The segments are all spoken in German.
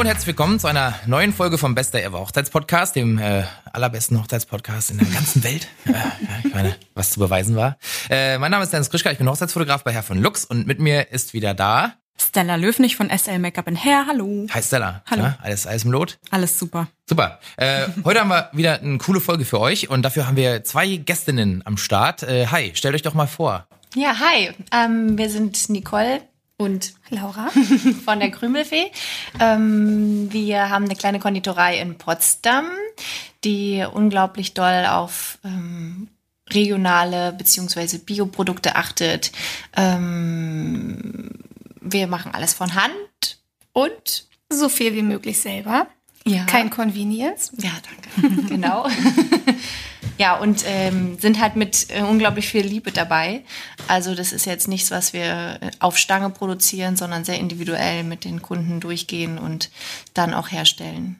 Hallo und herzlich willkommen zu einer neuen Folge vom Bester Ever Hochzeitspodcast, dem äh, allerbesten Hochzeitspodcast in der ganzen Welt. Äh, ja, ich meine, was zu beweisen war. Äh, mein Name ist Dennis Krischka, ich bin Hochzeitsfotograf bei Herr von Lux und mit mir ist wieder da Stella Löwnig von SL Makeup in Hair. Hallo. Hi Stella. Hallo. Ja, alles, alles im Lot? Alles super. Super. Äh, heute haben wir wieder eine coole Folge für euch und dafür haben wir zwei Gästinnen am Start. Äh, hi, stellt euch doch mal vor. Ja, hi. Ähm, wir sind Nicole und Laura. von der Krümelfee. Ähm, wir haben eine kleine Konditorei in Potsdam, die unglaublich doll auf ähm, regionale beziehungsweise Bioprodukte achtet. Ähm, wir machen alles von Hand und so viel wie möglich selber. Ja. Kein Convenience. Ja, danke. genau. ja, und ähm, sind halt mit äh, unglaublich viel Liebe dabei. Also das ist jetzt nichts, was wir äh, auf Stange produzieren, sondern sehr individuell mit den Kunden durchgehen und dann auch herstellen.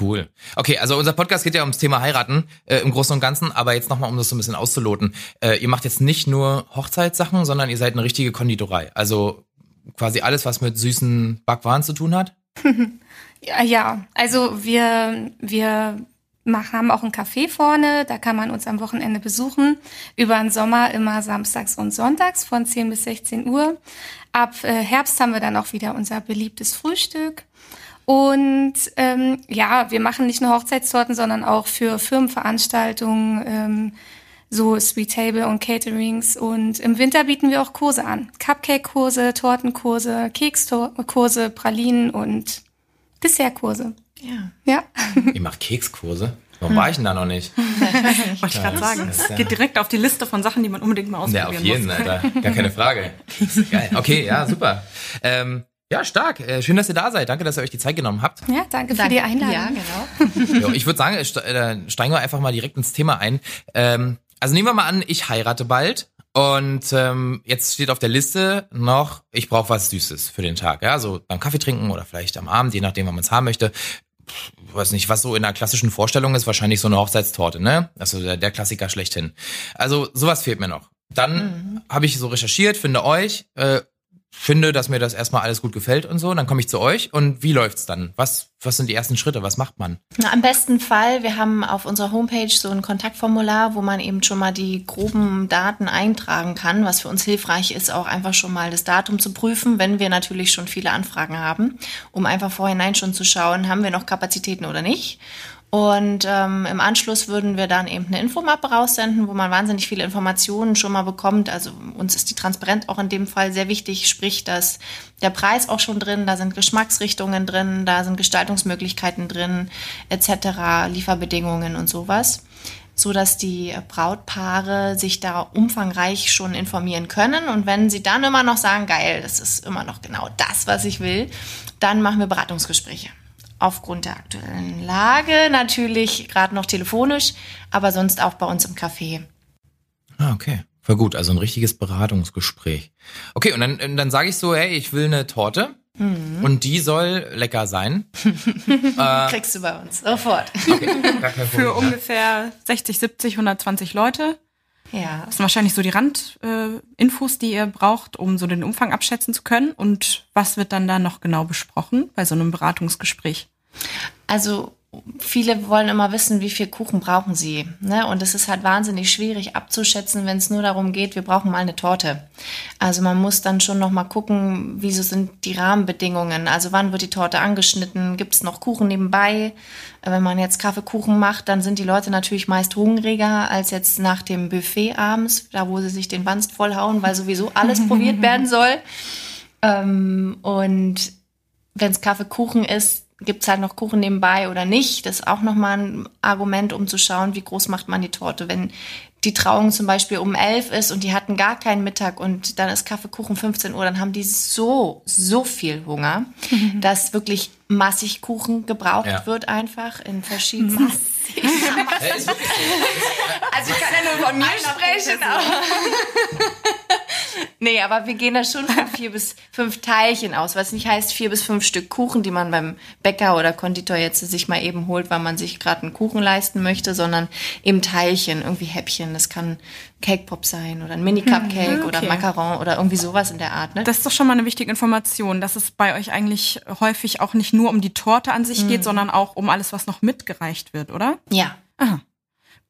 Cool. Okay, also unser Podcast geht ja ums Thema Heiraten äh, im Großen und Ganzen, aber jetzt nochmal, um das so ein bisschen auszuloten. Äh, ihr macht jetzt nicht nur Hochzeitssachen, sondern ihr seid eine richtige Konditorei. Also quasi alles, was mit süßen Backwaren zu tun hat? Ja, ja. also wir, wir haben auch ein Café vorne, da kann man uns am Wochenende besuchen. Über den Sommer immer samstags und sonntags von 10 bis 16 Uhr. Ab äh, Herbst haben wir dann auch wieder unser beliebtes Frühstück. Und ähm, ja, wir machen nicht nur Hochzeitstorten, sondern auch für Firmenveranstaltungen, ähm, so Sweet Table und Caterings. Und im Winter bieten wir auch Kurse an. Cupcake-Kurse, Tortenkurse, Kekskurse, Pralinen und Dessertkurse. Ja. Ja. Ihr macht Kekskurse? Warum war ich denn da noch nicht? Wollte ich gerade sagen. das ja- geht direkt auf die Liste von Sachen, die man unbedingt mal Ja, ausprobieren auf jeden, muss. Alter. Gar keine Frage. Geil. Okay, ja, super. Ähm, ja, stark. Äh, schön, dass ihr da seid. Danke, dass ihr euch die Zeit genommen habt. Ja, danke, für die Einladung. Ja, genau. Jo, ich würde sagen, äh, steigen wir einfach mal direkt ins Thema ein. Ähm, also nehmen wir mal an, ich heirate bald. Und ähm, jetzt steht auf der Liste noch, ich brauche was Süßes für den Tag. Ja, so beim Kaffee trinken oder vielleicht am Abend, je nachdem, wann man es haben möchte. Weiß nicht, was so in der klassischen Vorstellung ist, wahrscheinlich so eine Hochzeitstorte, ne? Also der, der Klassiker schlechthin. Also sowas fehlt mir noch. Dann habe ich so recherchiert, finde euch, äh, finde, dass mir das erstmal alles gut gefällt und so. Dann komme ich zu euch und wie läuft's dann? Was, was sind die ersten Schritte? Was macht man? Na, am besten Fall, wir haben auf unserer Homepage so ein Kontaktformular, wo man eben schon mal die groben Daten eintragen kann, was für uns hilfreich ist, auch einfach schon mal das Datum zu prüfen, wenn wir natürlich schon viele Anfragen haben, um einfach vorhinein schon zu schauen, haben wir noch Kapazitäten oder nicht. Und ähm, im Anschluss würden wir dann eben eine Infomappe raussenden, wo man wahnsinnig viele Informationen schon mal bekommt. Also uns ist die Transparenz auch in dem Fall sehr wichtig, sprich, dass der Preis auch schon drin, da sind Geschmacksrichtungen drin, da sind Gestaltungsmöglichkeiten drin, etc., Lieferbedingungen und sowas so dass die Brautpaare sich da umfangreich schon informieren können. Und wenn sie dann immer noch sagen, geil, das ist immer noch genau das, was ich will, dann machen wir Beratungsgespräche. Aufgrund der aktuellen Lage natürlich gerade noch telefonisch, aber sonst auch bei uns im Café. Ah, okay. Voll gut, also ein richtiges Beratungsgespräch. Okay, und dann, dann sage ich so, hey, ich will eine Torte und die soll lecker sein. Kriegst du bei uns sofort. Okay. Für ungefähr 60, 70, 120 Leute. Ja. Das sind wahrscheinlich so die Randinfos, äh, die ihr braucht, um so den Umfang abschätzen zu können. Und was wird dann da noch genau besprochen bei so einem Beratungsgespräch? Also viele wollen immer wissen, wie viel Kuchen brauchen sie. Ne? Und es ist halt wahnsinnig schwierig abzuschätzen, wenn es nur darum geht, wir brauchen mal eine Torte. Also man muss dann schon noch mal gucken, wieso sind die Rahmenbedingungen. Also wann wird die Torte angeschnitten? Gibt es noch Kuchen nebenbei? Wenn man jetzt Kaffeekuchen macht, dann sind die Leute natürlich meist hungriger als jetzt nach dem Buffet abends, da wo sie sich den Wanst vollhauen, weil sowieso alles probiert werden soll. Ähm, und wenn es Kaffeekuchen ist, gibt's halt noch Kuchen nebenbei oder nicht. Das ist auch nochmal ein Argument, um zu schauen, wie groß macht man die Torte. Wenn die Trauung zum Beispiel um elf ist und die hatten gar keinen Mittag und dann ist Kaffeekuchen 15 Uhr, dann haben die so, so viel Hunger, dass wirklich massig Kuchen gebraucht Ja. wird einfach in verschiedenen... So. Also ich kann ja nur von mir sprechen, aber Nee, aber wir gehen da schon von vier bis fünf Teilchen aus, was nicht heißt vier bis fünf Stück Kuchen, die man beim Bäcker oder Konditor jetzt sich mal eben holt, weil man sich gerade einen Kuchen leisten möchte, sondern eben Teilchen, irgendwie Häppchen. Das kann Cake Pop sein oder ein Mini Cupcake Mhm, oder okay. Macaron oder irgendwie sowas in der Art. Ne? Das ist doch schon mal eine wichtige Information, dass es bei euch eigentlich häufig auch nicht nur um die Torte an sich geht, sondern auch um alles, was noch mitgereicht wird, oder? ja. Aha.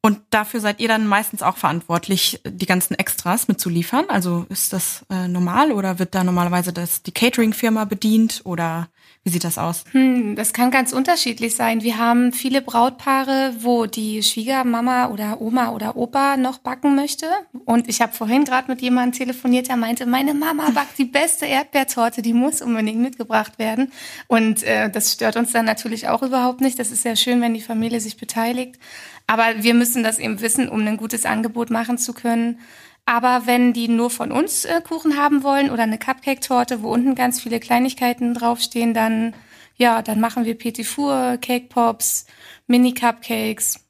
Und dafür seid ihr dann meistens auch verantwortlich, die ganzen Extras mitzuliefern? Also ist das äh, normal oder wird da normalerweise das, die Catering-Firma bedient oder wie sieht das aus? Hm, Das kann ganz unterschiedlich sein. Wir haben viele Brautpaare, wo die Schwiegermama oder Oma oder Opa noch backen möchte. Und ich habe vorhin gerade mit jemandem telefoniert, der meinte, meine Mama backt die beste Erdbeertorte, die muss unbedingt mitgebracht werden. Und äh, das stört uns dann natürlich auch überhaupt nicht. Das ist ja schön, wenn die Familie sich beteiligt. Aber wir müssen das eben wissen, um ein gutes Angebot machen zu können. Aber wenn die nur von uns äh, Kuchen haben wollen oder eine Cupcake-Torte, wo unten ganz viele Kleinigkeiten draufstehen, dann ja, dann machen wir Petit Four, Cake Pops, Mini Cupcakes,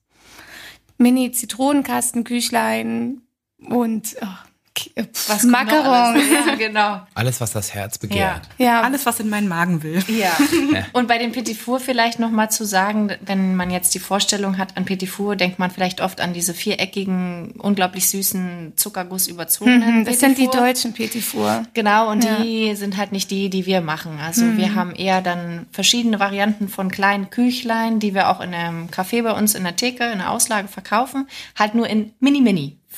Mini Zitronenkastengüchlein und oh, Was Macaron. alles? Ja, genau. Alles, was das Herz begehrt. Ja, Alles, was in meinen Magen will. Ja. Und bei dem Petit Four vielleicht noch mal zu sagen, wenn man jetzt die Vorstellung hat an Petit Four, denkt man vielleicht oft an diese viereckigen, unglaublich süßen, Zuckerguss überzogenen Mhm, das Petit sind die deutschen Petit Four. Genau, und die sind halt nicht die, die wir machen. Also Mhm. wir haben eher dann verschiedene Varianten von kleinen Küchlein, die wir auch in einem Café bei uns in der Theke, in der Auslage verkaufen, halt nur in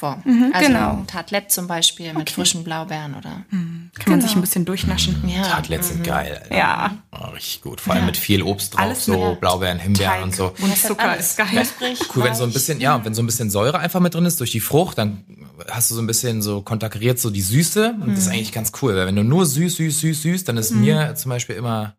Mini-Mini-Form. also genau. ein Tartlet zum Beispiel mit frischen Blaubeeren oder. Kann man sich ein bisschen durchnaschen. Ja. Tartlets sind geil. Alter. Ja. Oh, richtig gut. Vor allem mit viel Obst drauf, Alles so Blaubeeren, Himbeeren Teig und so. Und Zucker alles. ist geil. Knusprig, Cool, wenn so ein bisschen, ja, und wenn so ein bisschen Säure einfach mit drin ist durch die Frucht, dann hast du so ein bisschen so konterkariert so die Süße und Mhm. das ist eigentlich ganz cool, weil wenn du nur süß, süß, süß, süß, dann ist mir zum Beispiel immer,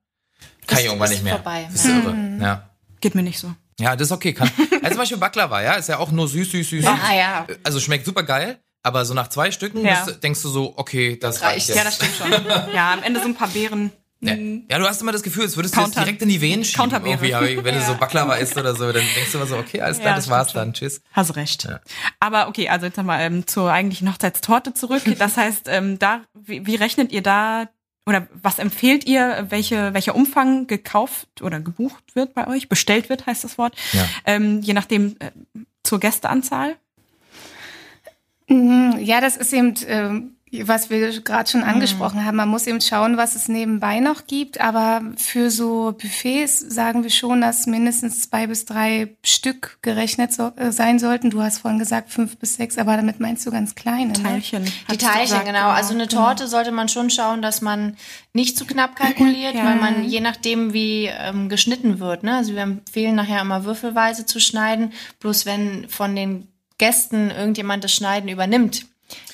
kann ich irgendwann nicht mehr. vorbei. Das ist irre. Ja. Geht mir nicht so. Ja, das ist okay. Kann, also zum Beispiel Baklava, ja, ist ja auch nur süß, süß, süß. Ah, ja. Also schmeckt super geil, aber so nach zwei Stücken Ja. bist, denkst du so, okay, das, reicht. reicht jetzt. Ja, das stimmt schon. Ja, am Ende so ein paar Beeren. Ja. ja, du hast immer das Gefühl, als würdest du jetzt direkt in die Venen schieben. Irgendwie, wenn du so Baklava isst oder so, dann denkst du immer so, okay, alles klar, Ja, das war's schon. dann, tschüss. Hast recht. Ja. Aber okay, also jetzt nochmal ähm, zur eigentlichen Hochzeitstorte zurück. Das heißt, ähm, da, wie, wie rechnet ihr da oder was empfehlt ihr, welche, welcher Umfang gekauft oder gebucht wird bei euch? Bestellt wird, heißt das Wort. Ja. Ähm, je nachdem äh, zur Gästeanzahl. Mhm, Ja, das ist eben, ähm, was wir gerade schon angesprochen haben. Man muss eben schauen, was es nebenbei noch gibt. Aber für so Buffets sagen wir schon, dass mindestens zwei bis drei Stück gerechnet so, äh, sein sollten. Du hast vorhin gesagt fünf bis sechs, aber damit meinst du ganz kleine. Ne? Teilchen. Die hattest du Teilchen, gesagt, genau. Also eine Torte sollte man schon schauen, dass man nicht zu knapp kalkuliert, weil man je nachdem, wie ähm, geschnitten wird, ne? Also wir empfehlen nachher immer würfelweise zu schneiden. Bloß wenn von den Gästen irgendjemand das Schneiden übernimmt,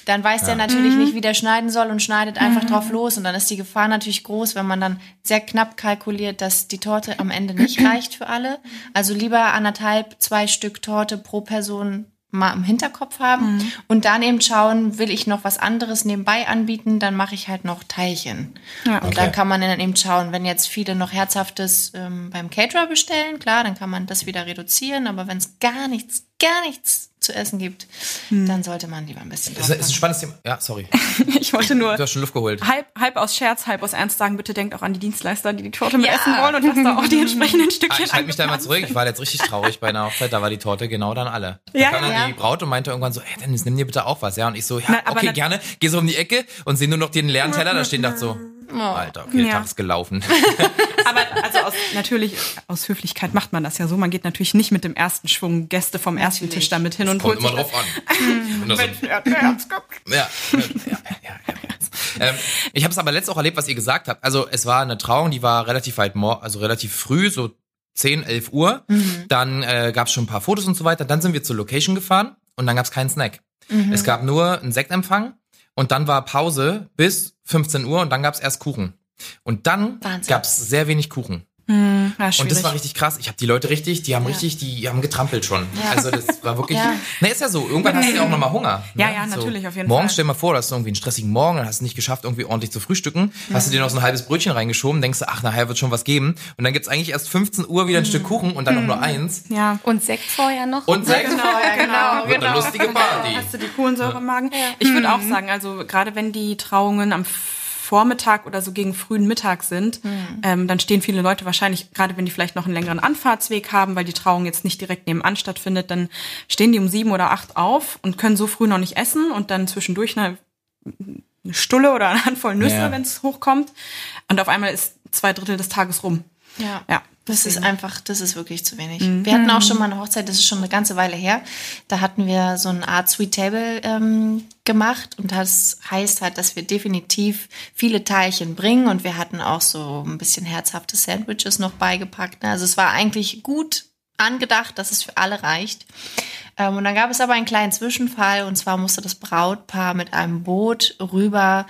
dann weiß der natürlich nicht, wie der schneiden soll und schneidet einfach drauf los. Und dann ist die Gefahr natürlich groß, wenn man dann sehr knapp kalkuliert, dass die Torte am Ende nicht reicht für alle. Also lieber anderthalb, zwei Stück Torte pro Person mal im Hinterkopf haben und dann eben schauen, will ich noch was anderes nebenbei anbieten, dann mache ich halt noch Teilchen. Ja, Und okay. dann kann man dann eben schauen, wenn jetzt viele noch Herzhaftes ähm, beim Caterer bestellen, klar, dann kann man das wieder reduzieren, aber wenn es gar nichts, gar nichts zu essen gibt, dann sollte man lieber ein bisschen Das ist ein spannendes Thema. Ja, sorry. Ich wollte nur Du hast schon Luft geholt. halb, halb aus Scherz, halb aus Ernst sagen, bitte denkt auch an die Dienstleister, die die Torte mit Ja. essen wollen und dass da auch die entsprechenden Ah, Stückchen ich halte mich da mal zurück. Ich war jetzt richtig traurig bei einer Hochzeit, da war die Torte genau dann alle. Da Ja, kam dann ja. die Braut und meinte irgendwann so, ey Dennis, nimm dir bitte auch was, ja. Und ich so, ja, Na, okay, gerne. Geh so um die Ecke und sehe nur noch den leeren Teller da stehen, dachte so, Alter, okay, der Ja. Tag ist gelaufen. Aber also aus, natürlich, aus Höflichkeit macht man das ja so. Man geht natürlich nicht mit dem ersten Schwung Gäste vom ersten Natürlich. Tisch damit hin und Kommt holt immer sich drauf an. Und das. Ja, Ja. Ähm, ich habe es aber letztens auch erlebt, was ihr gesagt habt. Also es war eine Trauung, die war relativ weit, also relativ früh, so 10, 11 Uhr. Dann äh, gab es schon ein paar Fotos und so weiter. Dann sind wir zur Location gefahren und dann gab es keinen Snack. Es gab nur einen Sektempfang und dann war Pause bis 15 Uhr und dann gab es erst Kuchen. Und dann Wahnsinn. gab es sehr wenig Kuchen. Hm, ja, Und das war richtig krass. Ich habe die Leute richtig, die haben richtig, die haben getrampelt schon. Ja. Also das war wirklich. Ja. Ne, ist ja so. Irgendwann hast du ja auch nochmal Hunger. Ja, ne? ja, natürlich, auf jeden Morgens Fall. stell dir mal vor, du hast irgendwie einen stressigen Morgen, dann hast du nicht geschafft, irgendwie ordentlich zu frühstücken. Hast du dir noch so ein halbes Brötchen reingeschoben, denkst du, ach, nachher wird schon was geben. Und dann gibt's eigentlich erst 15 Uhr wieder ein Stück Kuchen und dann noch nur eins. ja. Und Sekt vorher noch. Und Sekt. Genau, ja, genau. Wird eine lustige Party. Hast du die Kohlensäure im Magen? Ich würde auch sagen, also gerade wenn die Trauungen am Vormittag oder so gegen frühen Mittag sind, ähm, dann stehen viele Leute wahrscheinlich, gerade wenn die vielleicht noch einen längeren Anfahrtsweg haben, weil die Trauung jetzt nicht direkt nebenan stattfindet, dann stehen die um sieben oder acht auf und können so früh noch nicht essen und dann zwischendurch eine, eine Stulle oder eine Handvoll Nüsse, Ja. wenn es hochkommt. Und auf einmal ist zwei Drittel des Tages rum. Ja. Ja, Das ist einfach, das ist wirklich zu wenig. Wir hatten auch schon mal eine Hochzeit, das ist schon eine ganze Weile her. Da hatten wir so eine Art Sweet Table ähm, gemacht und das heißt halt, dass wir definitiv viele Teilchen bringen und wir hatten auch so ein bisschen herzhafte Sandwiches noch beigepackt. ne? Also es war eigentlich gut angedacht, dass es für alle reicht. Ähm, und dann gab es aber einen kleinen Zwischenfall und zwar musste das Brautpaar mit einem Boot rüber,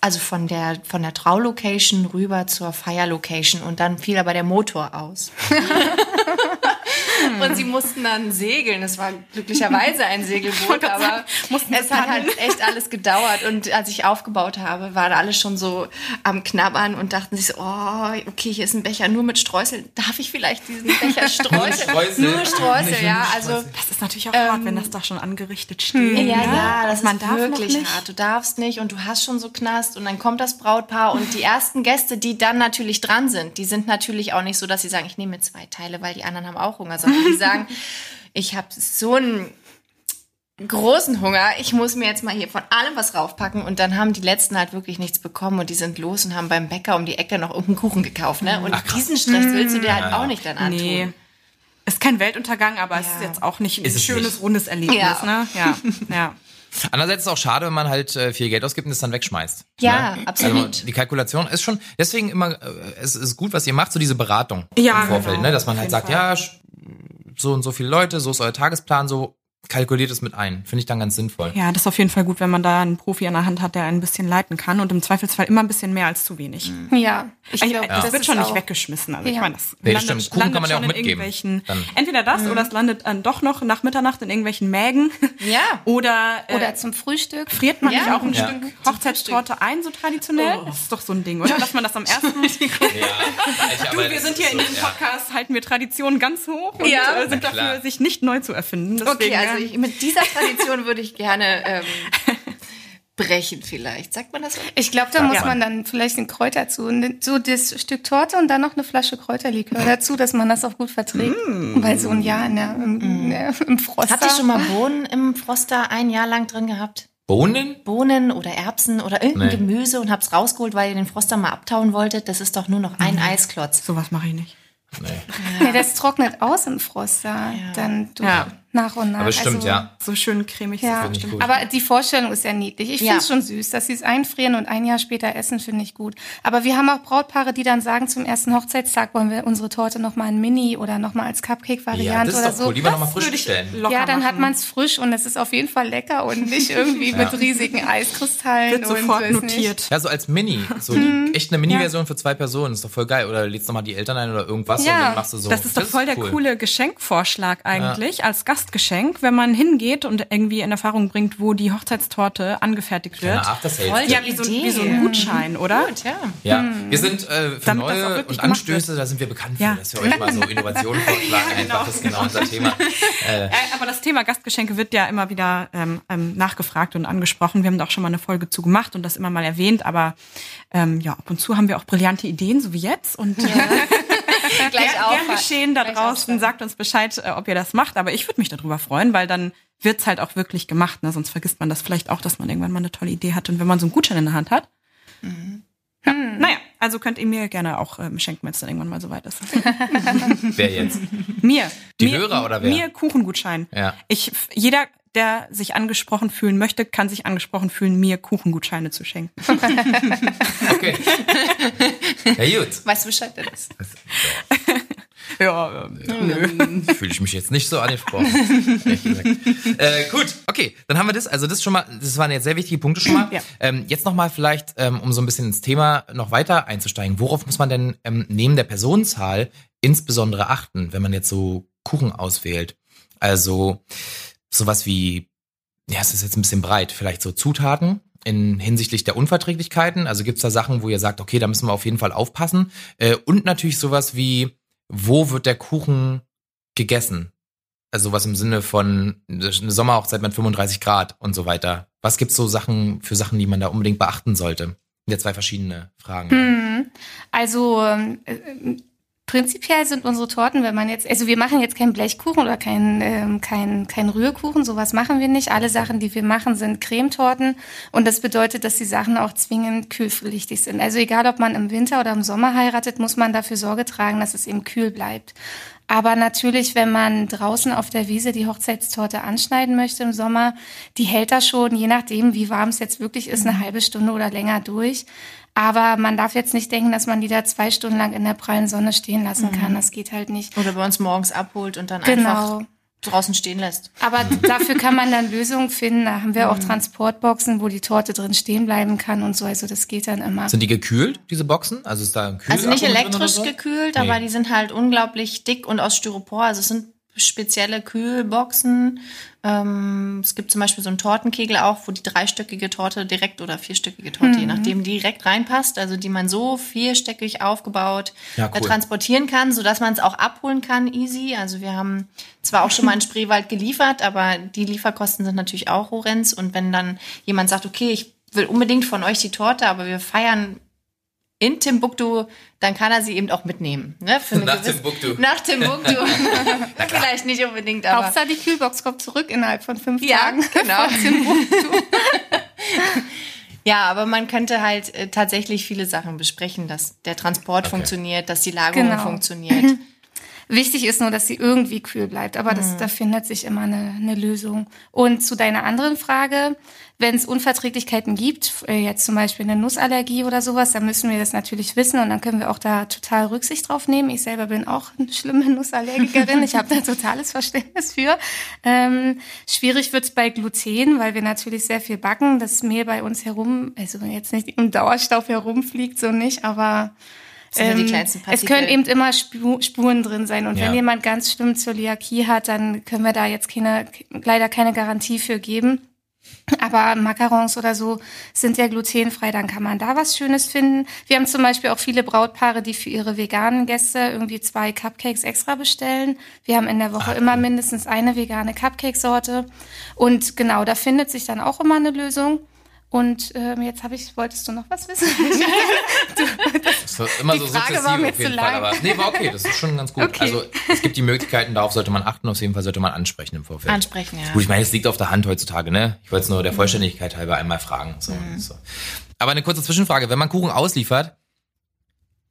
also von der, von der Traulocation rüber zur Feierlocation und dann fiel aber der Motor aus. und sie mussten dann segeln. Es war glücklicherweise ein Segelboot, aber mussten es hat halt echt alles gedauert. Und als ich aufgebaut habe, waren alle schon so am Knabbern und dachten sich so, oh, okay, hier ist ein Becher nur mit Streusel. Darf ich vielleicht diesen Becher streuseln? Streusel. Nur Streusel, Nicht ja. Also. Das ist natürlich auch hart, wenn das da schon angerichtet steht. ja, ne? ja, das man ist darf noch wirklich nicht. hart. Du darfst nicht und du hast schon so Knast und dann kommt das Brautpaar und die ersten Gäste, die dann natürlich dran sind, die sind natürlich auch nicht so, dass sie sagen, ich nehme mir zwei Teile, weil die anderen haben auch Hunger, sondern die sagen, ich habe so einen großen Hunger, ich muss mir jetzt mal hier von allem was raufpacken und dann haben die letzten halt wirklich nichts bekommen und die sind los und haben beim Bäcker um die Ecke noch irgendeinen Kuchen gekauft, ne? Und diesen Stress willst du dir halt auch nicht dann antun. Nee. Ist kein Weltuntergang, aber es Ja. ist jetzt auch nicht ein Ist es schönes, nicht. rundes Erlebnis, Ja. ne? Ja, ja. Andererseits ist es auch schade, wenn man halt äh, viel Geld ausgibt und es dann wegschmeißt. Ja, ne? absolut. Also die Kalkulation ist schon, deswegen immer, äh, es ist gut, was ihr macht, so diese Beratung Ja, im Vorfeld, genau. ne? dass man halt sagt, ja, sch- so und so viele Leute, so ist euer Tagesplan, so kalkuliert es mit ein. Finde ich dann ganz sinnvoll. Ja, das ist auf jeden Fall gut, wenn man da einen Profi an der Hand hat, der ein bisschen leiten kann und im Zweifelsfall immer ein bisschen mehr als zu wenig. Ja, ich Also, glaube, das, wird schon nicht weggeschmissen. Also ich Ja. meine, das Nee, landet, stimmt. Kuchen landet kann man ja auch mitgeben. entweder das oder es landet dann doch noch nach Mitternacht in irgendwelchen Mägen. Ja. Oder, äh, Oder zum Frühstück. friert man Ja. nicht auch ein Ja. Stück Hochzeitstorte ein, so traditionell? Das ist doch so ein Ding, oder? Dass man das am ersten... du, wir sind hier in diesem Podcast, halten wir Traditionen ganz hoch und Ja. äh, sind dafür, sich nicht neu zu erfinden. Deswegen, Okay, also ja. ich, mit dieser Tradition würde ich gerne ähm, brechen vielleicht. Sagt man das so? Ich glaube, da muss man. man dann vielleicht ein Kräuter zu. ne- So das Stück Torte und dann noch eine Flasche Kräuterlikör dazu, dass man das auch gut verträgt. Weil so ein Jahr in der, im, der, im Frost. Habt ihr schon mal Bohnen im Froster ein Jahr lang drin gehabt? Bohnen? Bohnen oder Erbsen oder irgendein Nee. Gemüse und hab's rausgeholt, weil ihr den Froster mal abtauen wolltet? Das ist doch nur noch ein Eisklotz. Sowas mache ich nicht. Nee. Nee, das trocknet aus im Froster. Dann du, Ja. Nach und nach. Aber stimmt, Also, ja. So schön cremig. Ja, Finde ich gut. aber die Vorstellung ist ja niedlich. Ich finde es Ja. schon süß, dass sie es einfrieren und ein Jahr später essen, finde ich gut. Aber wir haben auch Brautpaare, die dann sagen, zum ersten Hochzeitstag wollen wir unsere Torte nochmal in Mini oder nochmal als Ja, Cupcake-Variante das oder ist doch so. cool. Lieber nochmal frisch bestellen. ja, dann hat machen. man es frisch und es ist auf jeden Fall lecker und nicht irgendwie mit riesigen Eiskristallen. Wird und sofort notiert. Ja, so als Mini. So die, echt eine Mini-Version für zwei Personen. Ist doch voll geil. Oder lädst nochmal die Eltern ein oder irgendwas Ja, und dann machst du so. Das ist doch voll der cool. coole Geschenkvorschlag eigentlich, als Gastgeschenk, wenn man hingeht und irgendwie in Erfahrung bringt, wo die Hochzeitstorte angefertigt wird. Voll Ja, wie so, Idee. wie so ein Gutschein, oder? Gut, ja. Ja, wir sind äh, für Damit neue und Anstöße, da sind wir bekannt für, Ja. dass wir euch mal so Innovationen vorschlagen. Einfach, das ist genau unser Thema. Äh, aber das Thema Gastgeschenke wird ja immer wieder ähm, ähm, nachgefragt und angesprochen. Wir haben da auch schon mal eine Folge zu gemacht und das immer mal erwähnt, aber ähm, ja, ab und zu haben wir auch brillante Ideen, so wie jetzt. Und äh, Gleich gern, auf. gern geschehen da Gleich draußen, sagt uns Bescheid, äh, ob ihr das macht. Aber ich würde mich darüber freuen, weil dann wird's halt auch wirklich gemacht. Ne? Sonst vergisst man das vielleicht auch, dass man irgendwann mal eine tolle Idee hat. Und wenn man so einen Gutschein in der Hand hat, ja, naja, also könnt ihr mir gerne auch ähm, schenken, wenn es dann irgendwann mal soweit ist. Wer jetzt? Mir. Die mir, Hörer oder wer? Mir Kuchengutschein. Ja. Ich, jeder, der sich angesprochen fühlen möchte, kann sich angesprochen fühlen, mir Kuchengutscheine zu schenken. Okay. Ja, gut. Weißt du Bescheid, Dennis? Ja, nö. Fühle ich mich jetzt nicht so angesprochen. äh, gut, okay, dann haben wir das. Also das schon mal, das waren jetzt sehr wichtige Punkte schon mal. Ja. Ähm, jetzt nochmal vielleicht, ähm, um so ein bisschen ins Thema noch weiter einzusteigen. Worauf muss man denn ähm, neben der Personenzahl insbesondere achten, wenn man jetzt so Kuchen auswählt? Also sowas wie, ja, es ist jetzt ein bisschen breit, vielleicht so Zutaten in hinsichtlich der Unverträglichkeiten. Also gibt's da Sachen, wo ihr sagt, okay, da müssen wir auf jeden Fall aufpassen. Äh, und natürlich sowas wie, wo wird der Kuchen gegessen? Also sowas im Sinne von eine Sommerhochzeit mit 35 Grad und so weiter. Was gibt's so Sachen für Sachen, die man da unbedingt beachten sollte? Ja, zwei verschiedene Fragen. Hm. Also ähm, äh, prinzipiell sind unsere Torten, wenn man jetzt, also wir machen jetzt keinen Blechkuchen oder keinen ähm, kein, kein Rührkuchen, sowas machen wir nicht. Alle Sachen, die wir machen, sind Cremetorten und das bedeutet, dass die Sachen auch zwingend kühlpflichtig sind. Also egal, ob man im Winter oder im Sommer heiratet, muss man dafür Sorge tragen, dass es eben kühl bleibt. Aber natürlich, wenn man draußen auf der Wiese die Hochzeitstorte anschneiden möchte im Sommer, die hält da schon, je nachdem, wie warm es jetzt wirklich ist, eine halbe Stunde oder länger durch. Aber man darf jetzt nicht denken, dass man die da zwei Stunden lang in der prallen Sonne stehen lassen kann. Das geht halt nicht. Oder bei uns morgens abholt und dann Genau. einfach draußen stehen lässt. Aber dafür kann man dann Lösungen finden. Da haben wir auch Transportboxen, wo die Torte drin stehen bleiben kann und so. Also das geht dann immer. Sind die gekühlt, diese Boxen? Also ist da ein Kühl Also nicht elektrisch so? gekühlt, Nee. aber die sind halt unglaublich dick und aus Styropor. Also es sind spezielle Kühlboxen. Ähm, es gibt zum Beispiel so einen Tortenkegel auch, wo die dreistöckige Torte direkt oder vierstöckige Torte, Mhm. je nachdem, direkt reinpasst. Also die man so vierstöckig aufgebaut Ja, äh, cool. transportieren kann, sodass man es auch abholen kann, easy. Also wir haben zwar auch schon mal in Spreewald geliefert, aber die Lieferkosten sind natürlich auch horrend. Und wenn dann jemand sagt, okay, ich will unbedingt von euch die Torte, aber wir feiern in Timbuktu, dann kann er sie eben auch mitnehmen. Ne? Nach gewisse- Timbuktu. Nach Timbuktu. Vielleicht nicht unbedingt, aber. Hauptsache die Kühlbox kommt zurück innerhalb von fünf Ja, Tagen. genau. Von Timbuktu. Ja, aber man könnte halt äh, tatsächlich viele Sachen besprechen, dass der Transport Okay. funktioniert, dass die Lagerung Genau. funktioniert. Wichtig ist nur, dass sie irgendwie kühl bleibt, aber Mhm. das, da findet sich immer eine, eine Lösung. Und zu deiner anderen Frage, wenn es Unverträglichkeiten gibt, äh, jetzt zum Beispiel eine Nussallergie oder sowas, dann müssen wir das natürlich wissen und dann können wir auch da total Rücksicht drauf nehmen. Ich selber bin auch eine schlimme Nussallergikerin, ich habe da totales Verständnis für. Ähm, schwierig wird's bei Gluten, weil wir natürlich sehr viel backen, das Mehl bei uns herum, also jetzt nicht im Dauerstaub herumfliegt, so nicht, aber ähm, es können eben immer Spu Spuren drin sein. Und Ja. wenn jemand ganz schlimm Zöliakie hat, dann können wir da jetzt keine, leider keine Garantie für geben. Aber Macarons oder so sind ja glutenfrei, dann kann man da was Schönes finden. Wir haben zum Beispiel auch viele Brautpaare, die für ihre veganen Gäste irgendwie zwei Cupcakes extra bestellen. Wir haben in der Woche immer mindestens eine vegane Cupcake-Sorte. Und genau, da findet sich dann auch immer eine Lösung. Und ähm, jetzt habe ich, wolltest du noch was wissen? Das war immer Die so Frage sukzessive war mir auf jeden zu Fall. lang. Aber nee, war okay, das ist schon ganz gut. Okay. Also es gibt die Möglichkeiten, darauf sollte man achten, auf jeden Fall sollte man ansprechen im Vorfeld. Ansprechen, ja. Gut, ich meine, es liegt auf der Hand heutzutage, ne? Ich wollte es nur der Vollständigkeit halber einmal fragen. So, so. Aber eine kurze Zwischenfrage, wenn man Kuchen ausliefert,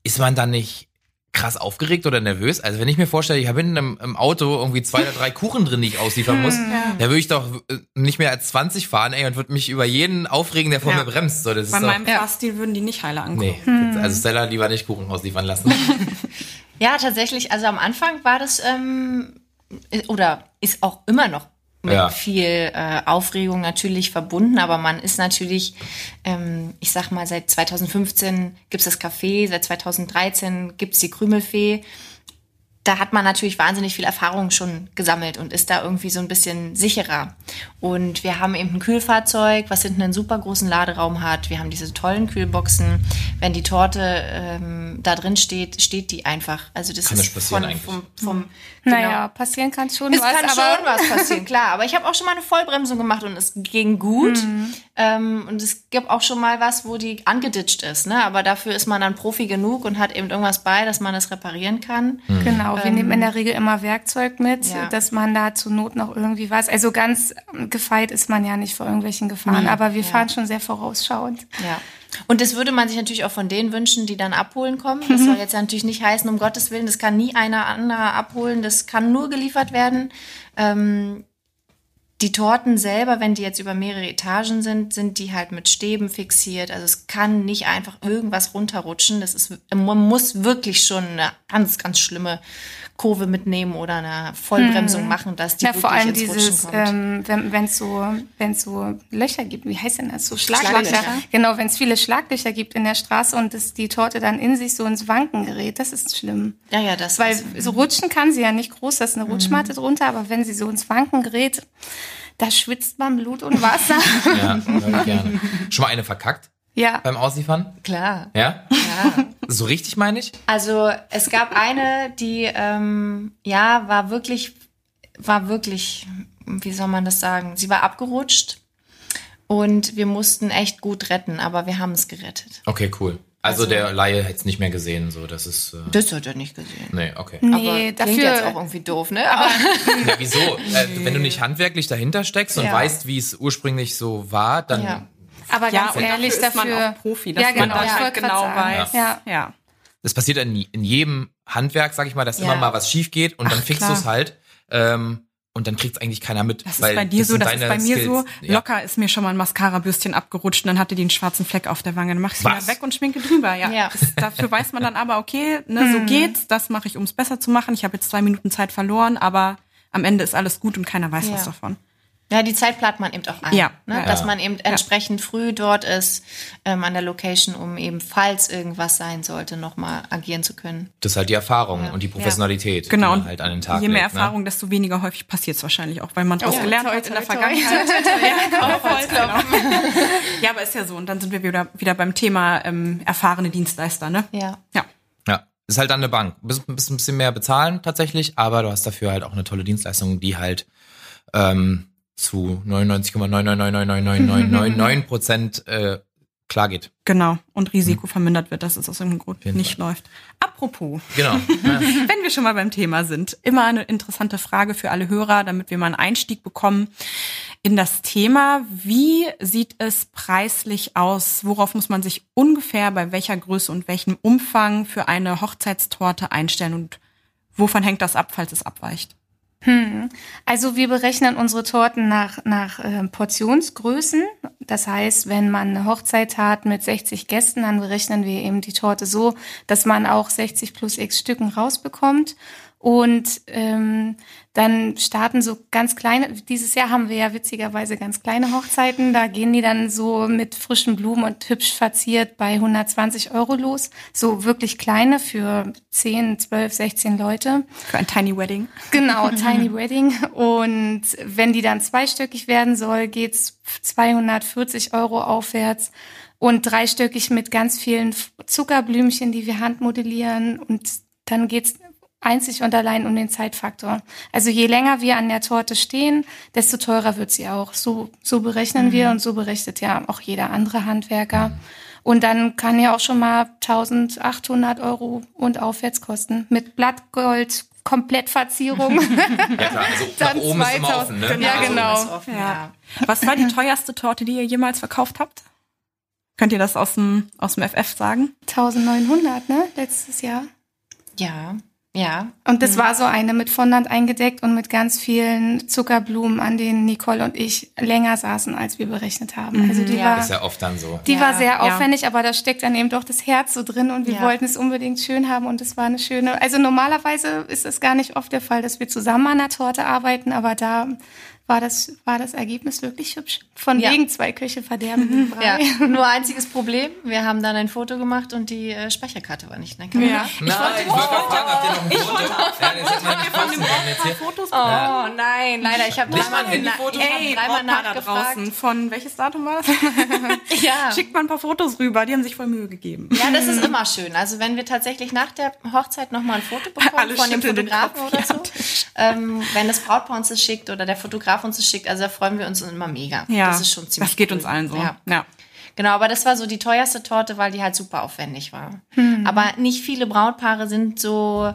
ist man dann nicht krass aufgeregt oder nervös? Also wenn ich mir vorstelle, ich habe in einem im Auto irgendwie zwei oder drei Kuchen drin, die ich ausliefern muss, da würde ich doch äh, nicht mehr als 20 fahren, ey, und würde mich über jeden aufregen, der vor Ja. mir bremst. So, das ist Bei doch, meinem Fahrstil würden die nicht heile angucken. nee, also Stella lieber nicht Kuchen ausliefern lassen. Ja, tatsächlich. Also am Anfang war das ähm, oder ist auch immer noch mit Ja. viel äh, Aufregung natürlich verbunden, aber man ist natürlich, ähm, ich sag mal, seit 2015 gibt's das Café, seit 2013 gibt's die Krümelfee. Da hat man natürlich wahnsinnig viel Erfahrung schon gesammelt und ist da irgendwie so ein bisschen sicherer. Und wir haben eben ein Kühlfahrzeug, was hinten einen super großen Laderaum hat. Wir haben diese tollen Kühlboxen. Wenn die Torte ähm, da drin steht, steht die einfach. Also das Kann ist nicht passieren von, eigentlich. vom, vom Naja, passieren kann schon es was, kann aber schon was passieren, klar. Aber ich habe auch schon mal eine Vollbremsung gemacht und es ging gut. Ähm, und es gibt auch schon mal was, wo die angeditscht ist. Ne? Aber dafür ist man dann Profi genug und hat eben irgendwas bei, dass man es reparieren kann. Genau, wir nehmen in der Regel immer Werkzeug mit, Ja. dass man da zur Not noch irgendwie was. Also ganz ähm, gefeit ist man ja nicht vor irgendwelchen Gefahren, aber wir fahren schon sehr vorausschauend. Ja. Und das würde man sich natürlich auch von denen wünschen, die dann abholen kommen. Das soll jetzt ja natürlich nicht heißen, um Gottes Willen, das kann nie einer anderer abholen, das kann nur geliefert werden. Ähm, Die Torten selber, wenn die jetzt über mehrere Etagen sind, sind die halt mit Stäben fixiert. Also es kann nicht einfach irgendwas runterrutschen. Das ist, man muss wirklich schon eine ganz, ganz schlimme Kurve mitnehmen oder eine Vollbremsung machen, dass die Ja, wirklich vor allem ins dieses, Rutschen kommt. ähm, wenn es so, wenn's so Löcher gibt, wie heißt denn das? So Schlaglöcher. Schlaglöcher. Genau, wenn es viele Schlaglöcher gibt in der Straße und das, die Torte dann in sich so ins Wanken gerät, das ist schlimm. ja, ja, das Weil ist, so rutschen kann sie ja nicht groß, das ist eine Rutschmatte drunter, aber wenn sie so ins Wanken gerät, da schwitzt man Blut und Wasser. Ja, gerne. Schon mal eine verkackt ja. beim Ausliefern? klar. Ja? Ja. So richtig meine ich? Also es gab eine, die ähm, ja war wirklich, war wirklich, wie soll man das sagen? Sie war abgerutscht und wir mussten echt gut retten, aber wir haben es gerettet. Okay, cool. Also, Also- der Laie hätte es nicht mehr gesehen, so, das ist, äh, Das hat er nicht gesehen. nee, okay. Nee, aber klingt dafür. jetzt auch irgendwie doof, ne? Aber Ja, wieso? Äh, wenn du nicht handwerklich dahinter steckst und Ja. weißt, wie es ursprünglich so war, dann Ja. aber Ja, ganz und ehrlich, dafür ist man dafür. auch Profi, dass ja, man genau, halt wollte grad genau weiß. Ja. ja. das passiert in, in jedem Handwerk, sag ich mal, dass Ja. immer mal was schief geht und dann Ach, fixst klar. du es halt. Ähm, und dann kriegt es eigentlich keiner mit. Das ist bei dir so, sind das ist bei mir Skills. so. Ja. Locker ist mir schon mal ein Mascara-Bürstchen abgerutscht und dann hatte die einen schwarzen Fleck auf der Wange. Dann mach ich wieder weg und schminke drüber. Ja. Ja. Das, dafür weiß man dann aber, okay, ne, so geht's. Das mache ich, um es besser zu machen. Ich habe jetzt zwei Minuten Zeit verloren, aber am Ende ist alles gut und keiner weiß Ja. was davon. Ja, die Zeit plant man eben auch ein. Ja. Ne? Ja. Dass man eben entsprechend früh dort ist ähm, an der Location, um eben, falls irgendwas sein sollte, nochmal agieren zu können. Das ist halt die Erfahrung Ja. und die Professionalität, Genau. die man halt an den Tag je mehr legt, ne? Erfahrung, desto weniger häufig passiert es wahrscheinlich auch, weil man daraus Ja. gelernt Toi, hat in der toi, toi. Vergangenheit. ja, voll, genau. ja, aber ist ja so. Und dann sind wir wieder, wieder beim Thema ähm, erfahrene Dienstleister, ne? Ja. Ja. Ja, ist halt dann eine Bank. Du bist, bist ein bisschen mehr bezahlen tatsächlich, aber du hast dafür halt auch eine tolle Dienstleistung, die halt ähm, zu 99,9999999 Prozent äh, klar geht. Genau. Und Risiko vermindert wird, dass es aus irgendeinem Grund nicht läuft. Apropos, Genau. Wenn wir schon mal beim Thema sind, immer eine interessante Frage für alle Hörer, damit wir mal einen Einstieg bekommen in das Thema. Wie sieht es preislich aus? Worauf muss man sich ungefähr bei welcher Größe und welchem Umfang für eine Hochzeitstorte einstellen und wovon hängt das ab, falls es abweicht? Also wir berechnen unsere Torten nach, nach äh, Portionsgrößen. Das heißt, wenn man eine Hochzeit hat mit 60 Gästen, dann berechnen wir eben die Torte so, dass man auch 60 plus x Stücken rausbekommt. Und ähm, dann starten so ganz kleine, dieses Jahr haben wir ja witzigerweise ganz kleine Hochzeiten, da gehen die dann so mit frischen Blumen und hübsch verziert bei 120 Euro los. So wirklich kleine für 10, 12, 16 Leute. Für ein Tiny Wedding? Genau, Tiny Wedding. Und wenn die dann zweistöckig werden soll, geht's 240 Euro aufwärts. Und dreistöckig mit ganz vielen Zuckerblümchen, die wir handmodellieren. Und dann geht's einzig und allein um den Zeitfaktor. Also je länger wir an der Torte stehen, desto teurer wird sie auch. So, so berechnen wir und so berechnet ja auch jeder andere Handwerker. Und dann kann ja auch schon mal 1800 Euro und aufwärts kosten. Mit Blattgold, Komplettverzierung. ja klar, also nach Dann oben ist immer 2000. offen, ne? Ja, genau. Ist offen, ja. Was war die teuerste Torte, die ihr jemals verkauft habt? Könnt ihr das aus dem, aus dem FF sagen? 1900, ne? Letztes Jahr. Ja, ja. Und das war so eine mit Fondant eingedeckt und mit ganz vielen Zuckerblumen, an denen Nicole und ich länger saßen, als wir berechnet haben. Also die Ja. war, Ist ja oft dann so. die Ja, war sehr ja. aufwendig, aber da steckt dann eben doch das Herz so drin und wir Ja. wollten es unbedingt schön haben und es war eine schöne. Also normalerweise ist es gar nicht oft der Fall, dass wir zusammen an der Torte arbeiten, aber da war das, war das Ergebnis wirklich hübsch. Von Ja. wegen zwei Köche verderben. Ja, nur einziges Problem. Wir haben dann ein Foto gemacht und die äh, Speicherkarte war nicht in der Kamera. Ja. Nein, ich wollte gerade fragen, habt ihr noch ein Foto? Jetzt hier. Fotos Oh nein, leider. Ich habe dreimal Brautpaar da nachgefragt. draußen. Von welches Datum war das? Ja. Schickt mal ein paar Fotos rüber, die haben sich voll Mühe gegeben. Ja, das ist immer schön. Also wenn wir tatsächlich nach der Hochzeit nochmal ein Foto bekommen Alle von dem Fotografen oder so, ähm, wenn das Brautpaar uns das schickt oder der Fotograf uns das schickt, also da freuen wir uns immer mega. Ja, das ist schon ziemlich Das geht cool. uns allen so. Ja. ja. Genau, aber das war so die teuerste Torte, weil die halt super aufwendig war. Hm. Aber nicht viele Brautpaare sind so,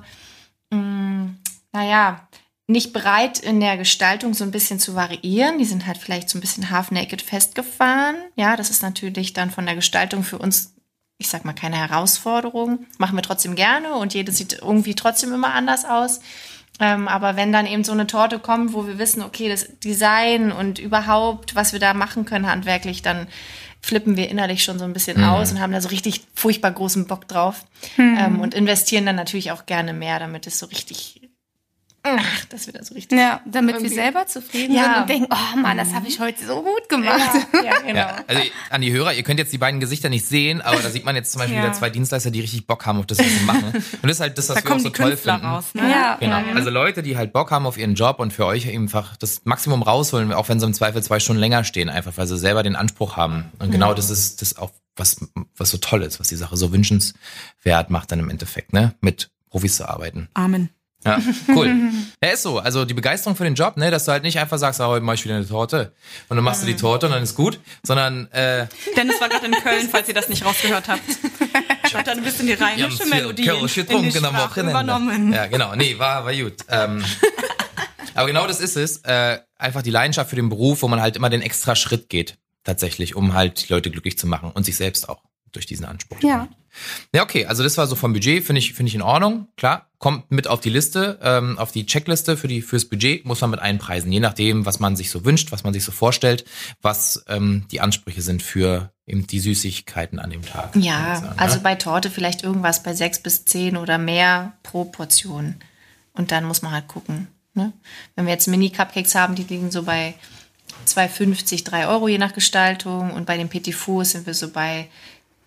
mh, naja, nicht bereit in der Gestaltung so ein bisschen zu variieren. Die sind halt vielleicht so ein bisschen half-naked festgefahren. Ja, das ist natürlich dann von der Gestaltung für uns, ich sag mal, keine Herausforderung. Machen wir trotzdem gerne und jedes sieht irgendwie trotzdem immer anders aus. Ähm, aber wenn dann eben so eine Torte kommt, wo wir wissen, okay, das Design und überhaupt, was wir da machen können handwerklich, dann flippen wir innerlich schon so ein bisschen Mhm. aus und haben da so richtig furchtbar großen Bock drauf ähm, und investieren dann natürlich auch gerne mehr, damit es so richtig, ach, dass wir da so richtig. Ja, damit wir Irgendwie. selber zufrieden Ja. sind und denken, oh Mann, das habe ich heute so gut gemacht. Ja, genau. Ja, also an die Hörer, ihr könnt jetzt die beiden Gesichter nicht sehen, aber da sieht man jetzt zum Beispiel Ja. wieder zwei Dienstleister, die richtig Bock haben auf das, was sie machen. Und das ist halt das, was Da wir auch so die toll Künstler finden. raus, ne? Ja. Genau. Also Leute, die halt Bock haben auf ihren Job und für euch einfach das Maximum rausholen, auch wenn sie im Zweifel zwei Stunden länger stehen, einfach weil sie selber den Anspruch haben. Und genau das ist das auch, was, was so toll ist, was die Sache so wünschenswert macht dann im Endeffekt, ne? Mit Profis zu arbeiten. Amen. Ja, cool. Ja, ist so. Also die Begeisterung für den Job, ne, dass du halt nicht einfach sagst, ah, heute mach ich wieder eine Torte. Und dann machst du die Torte und dann ist gut, sondern äh, Dennis war gerade in Köln, falls ihr das nicht rausgehört habt. Hat dann ein bisschen die rheinische Melodie in die Sprache Wochenende. übernommen. Ja, genau. Nee, war, war gut. Ähm, aber genau das ist es. Äh, einfach die Leidenschaft für den Beruf, wo man halt immer den extra Schritt geht, tatsächlich, um halt die Leute glücklich zu machen und sich selbst auch durch diesen Anspruch. Ja. Ja, okay, also das war so vom Budget, finde ich, finde ich in Ordnung. Klar, kommt mit auf die Liste, ähm, auf die Checkliste für die fürs Budget muss man mit einpreisen, je nachdem, was man sich so wünscht, was man sich so vorstellt, was ähm, die Ansprüche sind für eben die Süßigkeiten an dem Tag. Ja, sagen, also ne? bei Torte vielleicht irgendwas bei sechs bis zehn oder mehr pro Portion. Und dann muss man halt gucken. Ne? Wenn wir jetzt Mini-Cupcakes haben, die liegen so bei 2,50, 3 Euro je nach Gestaltung. Und bei den Petit Fours sind wir so bei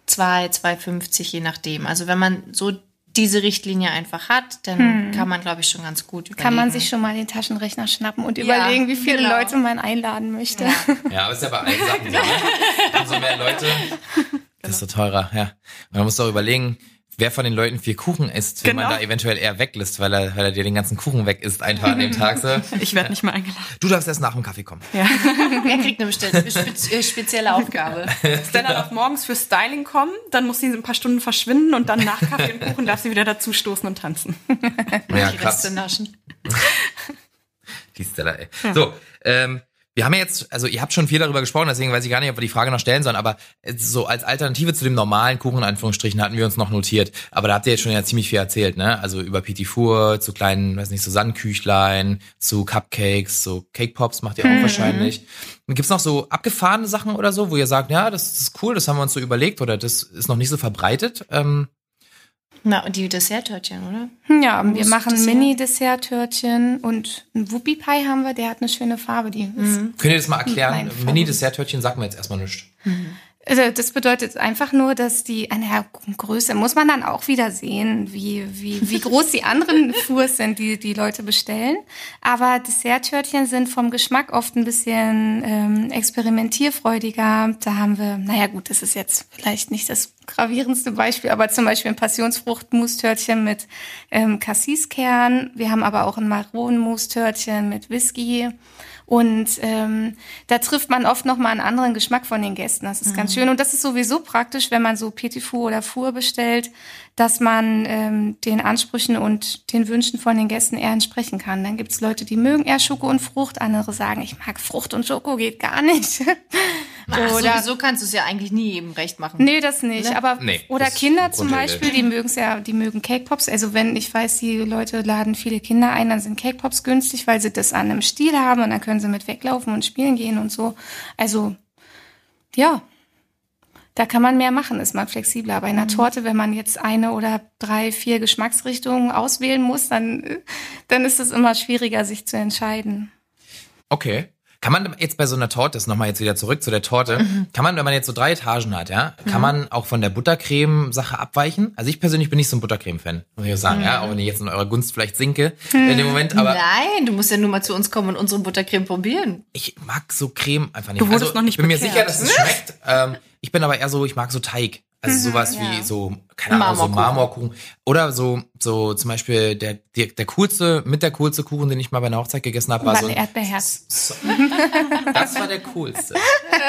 2, 2,50 je nachdem. Also wenn man so diese Richtlinie einfach hat, dann kann man, glaube ich, schon ganz gut überlegen. Kann man sich schon mal den Taschenrechner schnappen und Ja, überlegen, wie viele genau. Leute man einladen möchte. Ja, aber ist ja bei allen Sachen so. Ne? Umso mehr Leute, desto teurer. Ja, Und man muss doch überlegen, wer von den Leuten viel Kuchen isst, wenn man Genau. da eventuell eher weglässt, weil er, weil er dir den ganzen Kuchen weg isst einfach an dem Tag. So. Ich werde nicht mehr eingeladen. Du darfst erst nach dem Kaffee kommen. Wer kriegt eine spez äh, spezielle Aufgabe? Stella darf morgens für Styling kommen, dann muss sie ein paar Stunden verschwinden und dann nach Kaffee und Kuchen darf sie wieder dazu stoßen und tanzen. Ja, die krass. Reste naschen. Die Stella, ey. So, ähm, wir haben ja jetzt, also ihr habt schon viel darüber gesprochen, deswegen weiß ich gar nicht, ob wir die Frage noch stellen sollen, aber so als Alternative zu dem normalen Kuchen, in Anführungsstrichen, hatten wir uns noch notiert. Aber da habt ihr jetzt schon ja ziemlich viel erzählt, ne? Also über Petit Four, zu kleinen, weiß nicht, so Sandküchlein, zu Cupcakes, so Cake Pops macht ihr auch wahrscheinlich. Und gibt's noch so abgefahrene Sachen oder so, wo ihr sagt, ja, das ist cool, das haben wir uns so überlegt oder das ist noch nicht so verbreitet? Ähm, Na, und die Dessert-Törtchen, oder? Ja, wir Mousse machen Dessert. Mini-Dessert-Törtchen und ein Whoopie-Pie haben wir, der hat eine schöne Farbe. Die ist, könnt ihr das mal erklären? Mini-Dessert-Törtchen sagt mir jetzt erstmal nichts. Also das bedeutet einfach nur, dass die, eine Größe muss man dann auch wieder sehen, wie, wie, wie groß die anderen Fours sind, die die Leute bestellen. Aber Dessert-Törtchen sind vom Geschmack oft ein bisschen ähm, experimentierfreudiger. Da haben wir, naja gut, das ist jetzt vielleicht nicht das gravierendste Beispiel, aber zum Beispiel ein Passionsfrucht-Mousse-Törtchen mit ähm, Cassiskern. Wir haben aber auch ein Maronen-Mousse-Törtchen mit Whisky. Und ähm, da trifft man oft noch mal einen anderen Geschmack von den Gästen. Das ist ganz schön. Und das ist sowieso praktisch, wenn man so Petit Four oder Four bestellt, dass man ähm, den Ansprüchen und den Wünschen von den Gästen eher entsprechen kann. Dann gibt's Leute, die mögen eher Schoko und Frucht. Andere sagen, ich mag Frucht und Schoko, geht gar nicht. Ach, Oder- sowieso kannst du es ja eigentlich nie jedem recht machen. Nee, das nicht. Ne? Aber Nee, oder Kinder zum. Beispiel, die mögen's ja, die mögen Cake Pops. Also wenn ich weiß, die Leute laden viele Kinder ein, dann sind Cake Pops günstig, weil sie das an einem Stiel haben und dann können sie mit weglaufen und spielen gehen und so. Also ja, da kann man mehr machen, ist man flexibler. Bei einer Torte, wenn man jetzt eine oder drei, vier Geschmacksrichtungen auswählen muss, dann, äh, dann ist es immer schwieriger, sich zu entscheiden. Okay. Kann man jetzt bei so einer Torte, das nochmal jetzt wieder zurück zu der Torte, kann man, wenn man jetzt so drei Etagen hat, ja, kann man auch von der Buttercreme-Sache abweichen? Also ich persönlich bin nicht so ein Buttercreme-Fan, muss ich auch sagen, ja, auch wenn ich jetzt in eurer Gunst vielleicht sinke in dem Moment, aber Nein, du musst ja nur mal zu uns kommen und unsere Buttercreme probieren. ich mag so Creme einfach nicht. Du wurdest also, noch nicht ich bin mir bekehrt. sicher, dass es schmeckt. Ähm, ich bin aber eher so, ich mag so Teig. Also sowas wie so, keine Ahnung, so Marmorkuchen. Oder so, so zum Beispiel der, der, der coolste, mit der coolste Kuchen, den ich mal bei einer Hochzeit gegessen habe, war so ein Erdbeerherz. So, das war der coolste.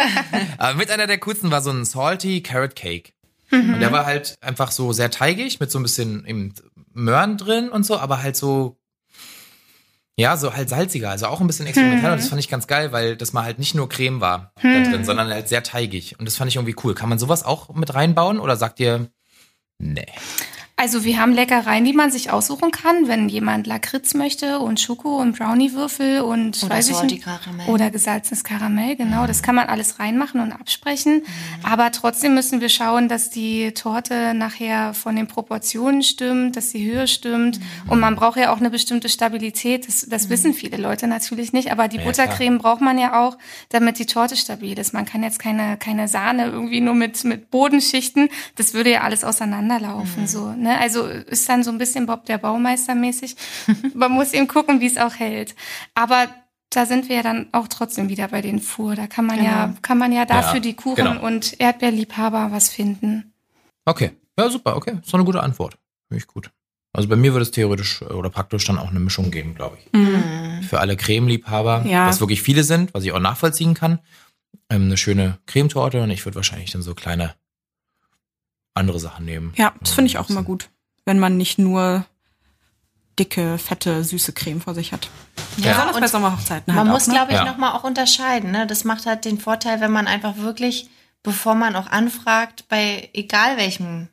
Aber mit einer der coolsten war so ein Salty Carrot Cake. Und der war halt einfach so sehr teigig, mit so ein bisschen eben Möhren drin und so, aber halt so, ja, so halt salziger, also auch ein bisschen experimenteller. Und das fand ich ganz geil, weil das mal halt nicht nur Creme war da drin, sondern halt sehr teigig. Und das fand ich irgendwie cool. Kann man sowas auch mit reinbauen oder sagt ihr, nee? Also wir haben Leckereien, die man sich aussuchen kann, wenn jemand Lakritz möchte und Schoko und Browniewürfel und Oder weiß ich nicht, Karamell. oder gesalzenes Karamell, genau. Das kann man alles reinmachen und absprechen. Aber trotzdem müssen wir schauen, dass die Torte nachher von den Proportionen stimmt, dass die Höhe stimmt. Und man braucht ja auch eine bestimmte Stabilität. Das, das wissen viele Leute natürlich nicht. Aber die Ja, Buttercreme braucht man ja auch, damit die Torte stabil ist. Man kann jetzt keine, keine Sahne irgendwie nur mit, mit Bodenschichten. Das würde ja alles auseinanderlaufen, so, ne? Also ist dann so ein bisschen Bob der Baumeister mäßig. Man muss eben gucken, wie es auch hält. Aber da sind wir ja dann auch trotzdem wieder bei den Fuhr. Da kann man ja, kann man ja dafür Ja, die Kuchen genau. und Erdbeerliebhaber was finden. Okay. Ja, super, okay. Ist doch eine gute Antwort. Finde ich gut. Also bei mir würde es theoretisch äh, oder praktisch dann auch eine Mischung geben, glaube ich. Mhm. Für alle Cremeliebhaber, Ja. was wirklich viele sind, was ich auch nachvollziehen kann. Ähm, eine schöne Cremetorte und ich würde wahrscheinlich dann so kleine andere Sachen nehmen. Ja, das finde ich auch immer gut, wenn man nicht nur dicke, fette, süße Creme vor sich hat. Ja, Besonders bei Sommerhochzeiten man halt muss, auch, ne? glaube ich, Ja. nochmal auch unterscheiden. Ne? Das macht halt den Vorteil, wenn man einfach wirklich, bevor man auch anfragt, bei egal welchem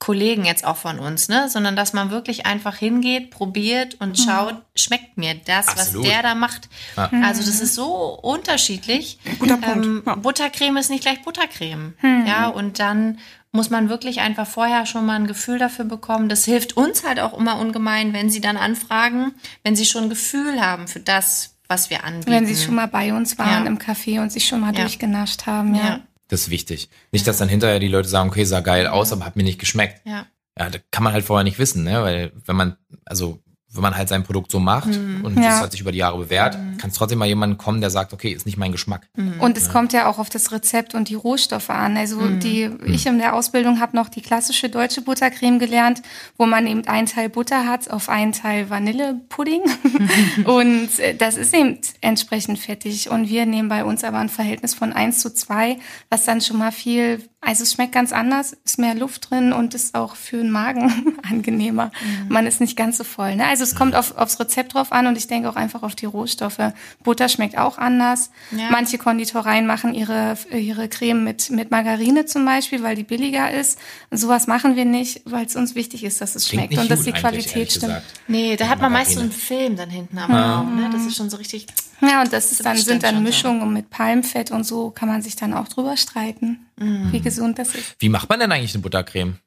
Kollegen jetzt auch von uns, ne, sondern dass man wirklich einfach hingeht, probiert und schaut, schmeckt mir das, Absolut. was der da macht. Ja. Also das ist so unterschiedlich. Guter Punkt. Ähm, Ja. Buttercreme ist nicht gleich Buttercreme. Ja, und dann muss man wirklich einfach vorher schon mal ein Gefühl dafür bekommen. Das hilft uns halt auch immer ungemein, wenn sie dann anfragen, wenn sie schon ein Gefühl haben für das, was wir anbieten. Wenn sie schon mal bei uns waren Ja. im Café und sich schon mal Ja. durchgenascht haben, ja. ja, Das ist wichtig. Nicht, dass dann hinterher die Leute sagen, okay, sah geil aus, aber hat mir nicht geschmeckt. ja. Ja, da kann man halt vorher nicht wissen, ne? Weil wenn man, also wenn man halt sein Produkt so macht und Ja. das hat sich über die Jahre bewährt, kann es trotzdem mal jemand kommen, der sagt, okay, ist nicht mein Geschmack. Und es kommt ja auch auf das Rezept und die Rohstoffe an. Also Mhm. die, ich in der Ausbildung habe noch die klassische deutsche Buttercreme gelernt, wo man eben einen Teil Butter hat auf einen Teil Vanillepudding. und äh, das ist eben entsprechend fettig. Und wir nehmen bei uns aber ein Verhältnis von 1 zu 2, was dann schon mal viel, also es schmeckt ganz anders, ist mehr Luft drin und ist auch für den Magen angenehmer. Man ist nicht ganz so voll. Ne? Also es kommt auf, aufs Rezept drauf an und ich denke auch einfach auf die Rohstoffe. Butter schmeckt auch anders. Ja. Manche Konditoreien machen ihre, ihre Creme mit, mit Margarine zum Beispiel, weil die billiger ist. Und sowas machen wir nicht, weil es uns wichtig ist, dass es Klingt schmeckt und dass die Qualität stimmt. gesagt. Nee, da hat man meist so einen Film dann hinten am Raum. Ne? Das ist schon so richtig. Ja, und das ist dann, Das sind dann schon, ja. Mischungen mit Palmfett und so kann man sich dann auch drüber streiten, Mhm. wie gesund das ist. Wie macht man denn eigentlich eine Buttercreme?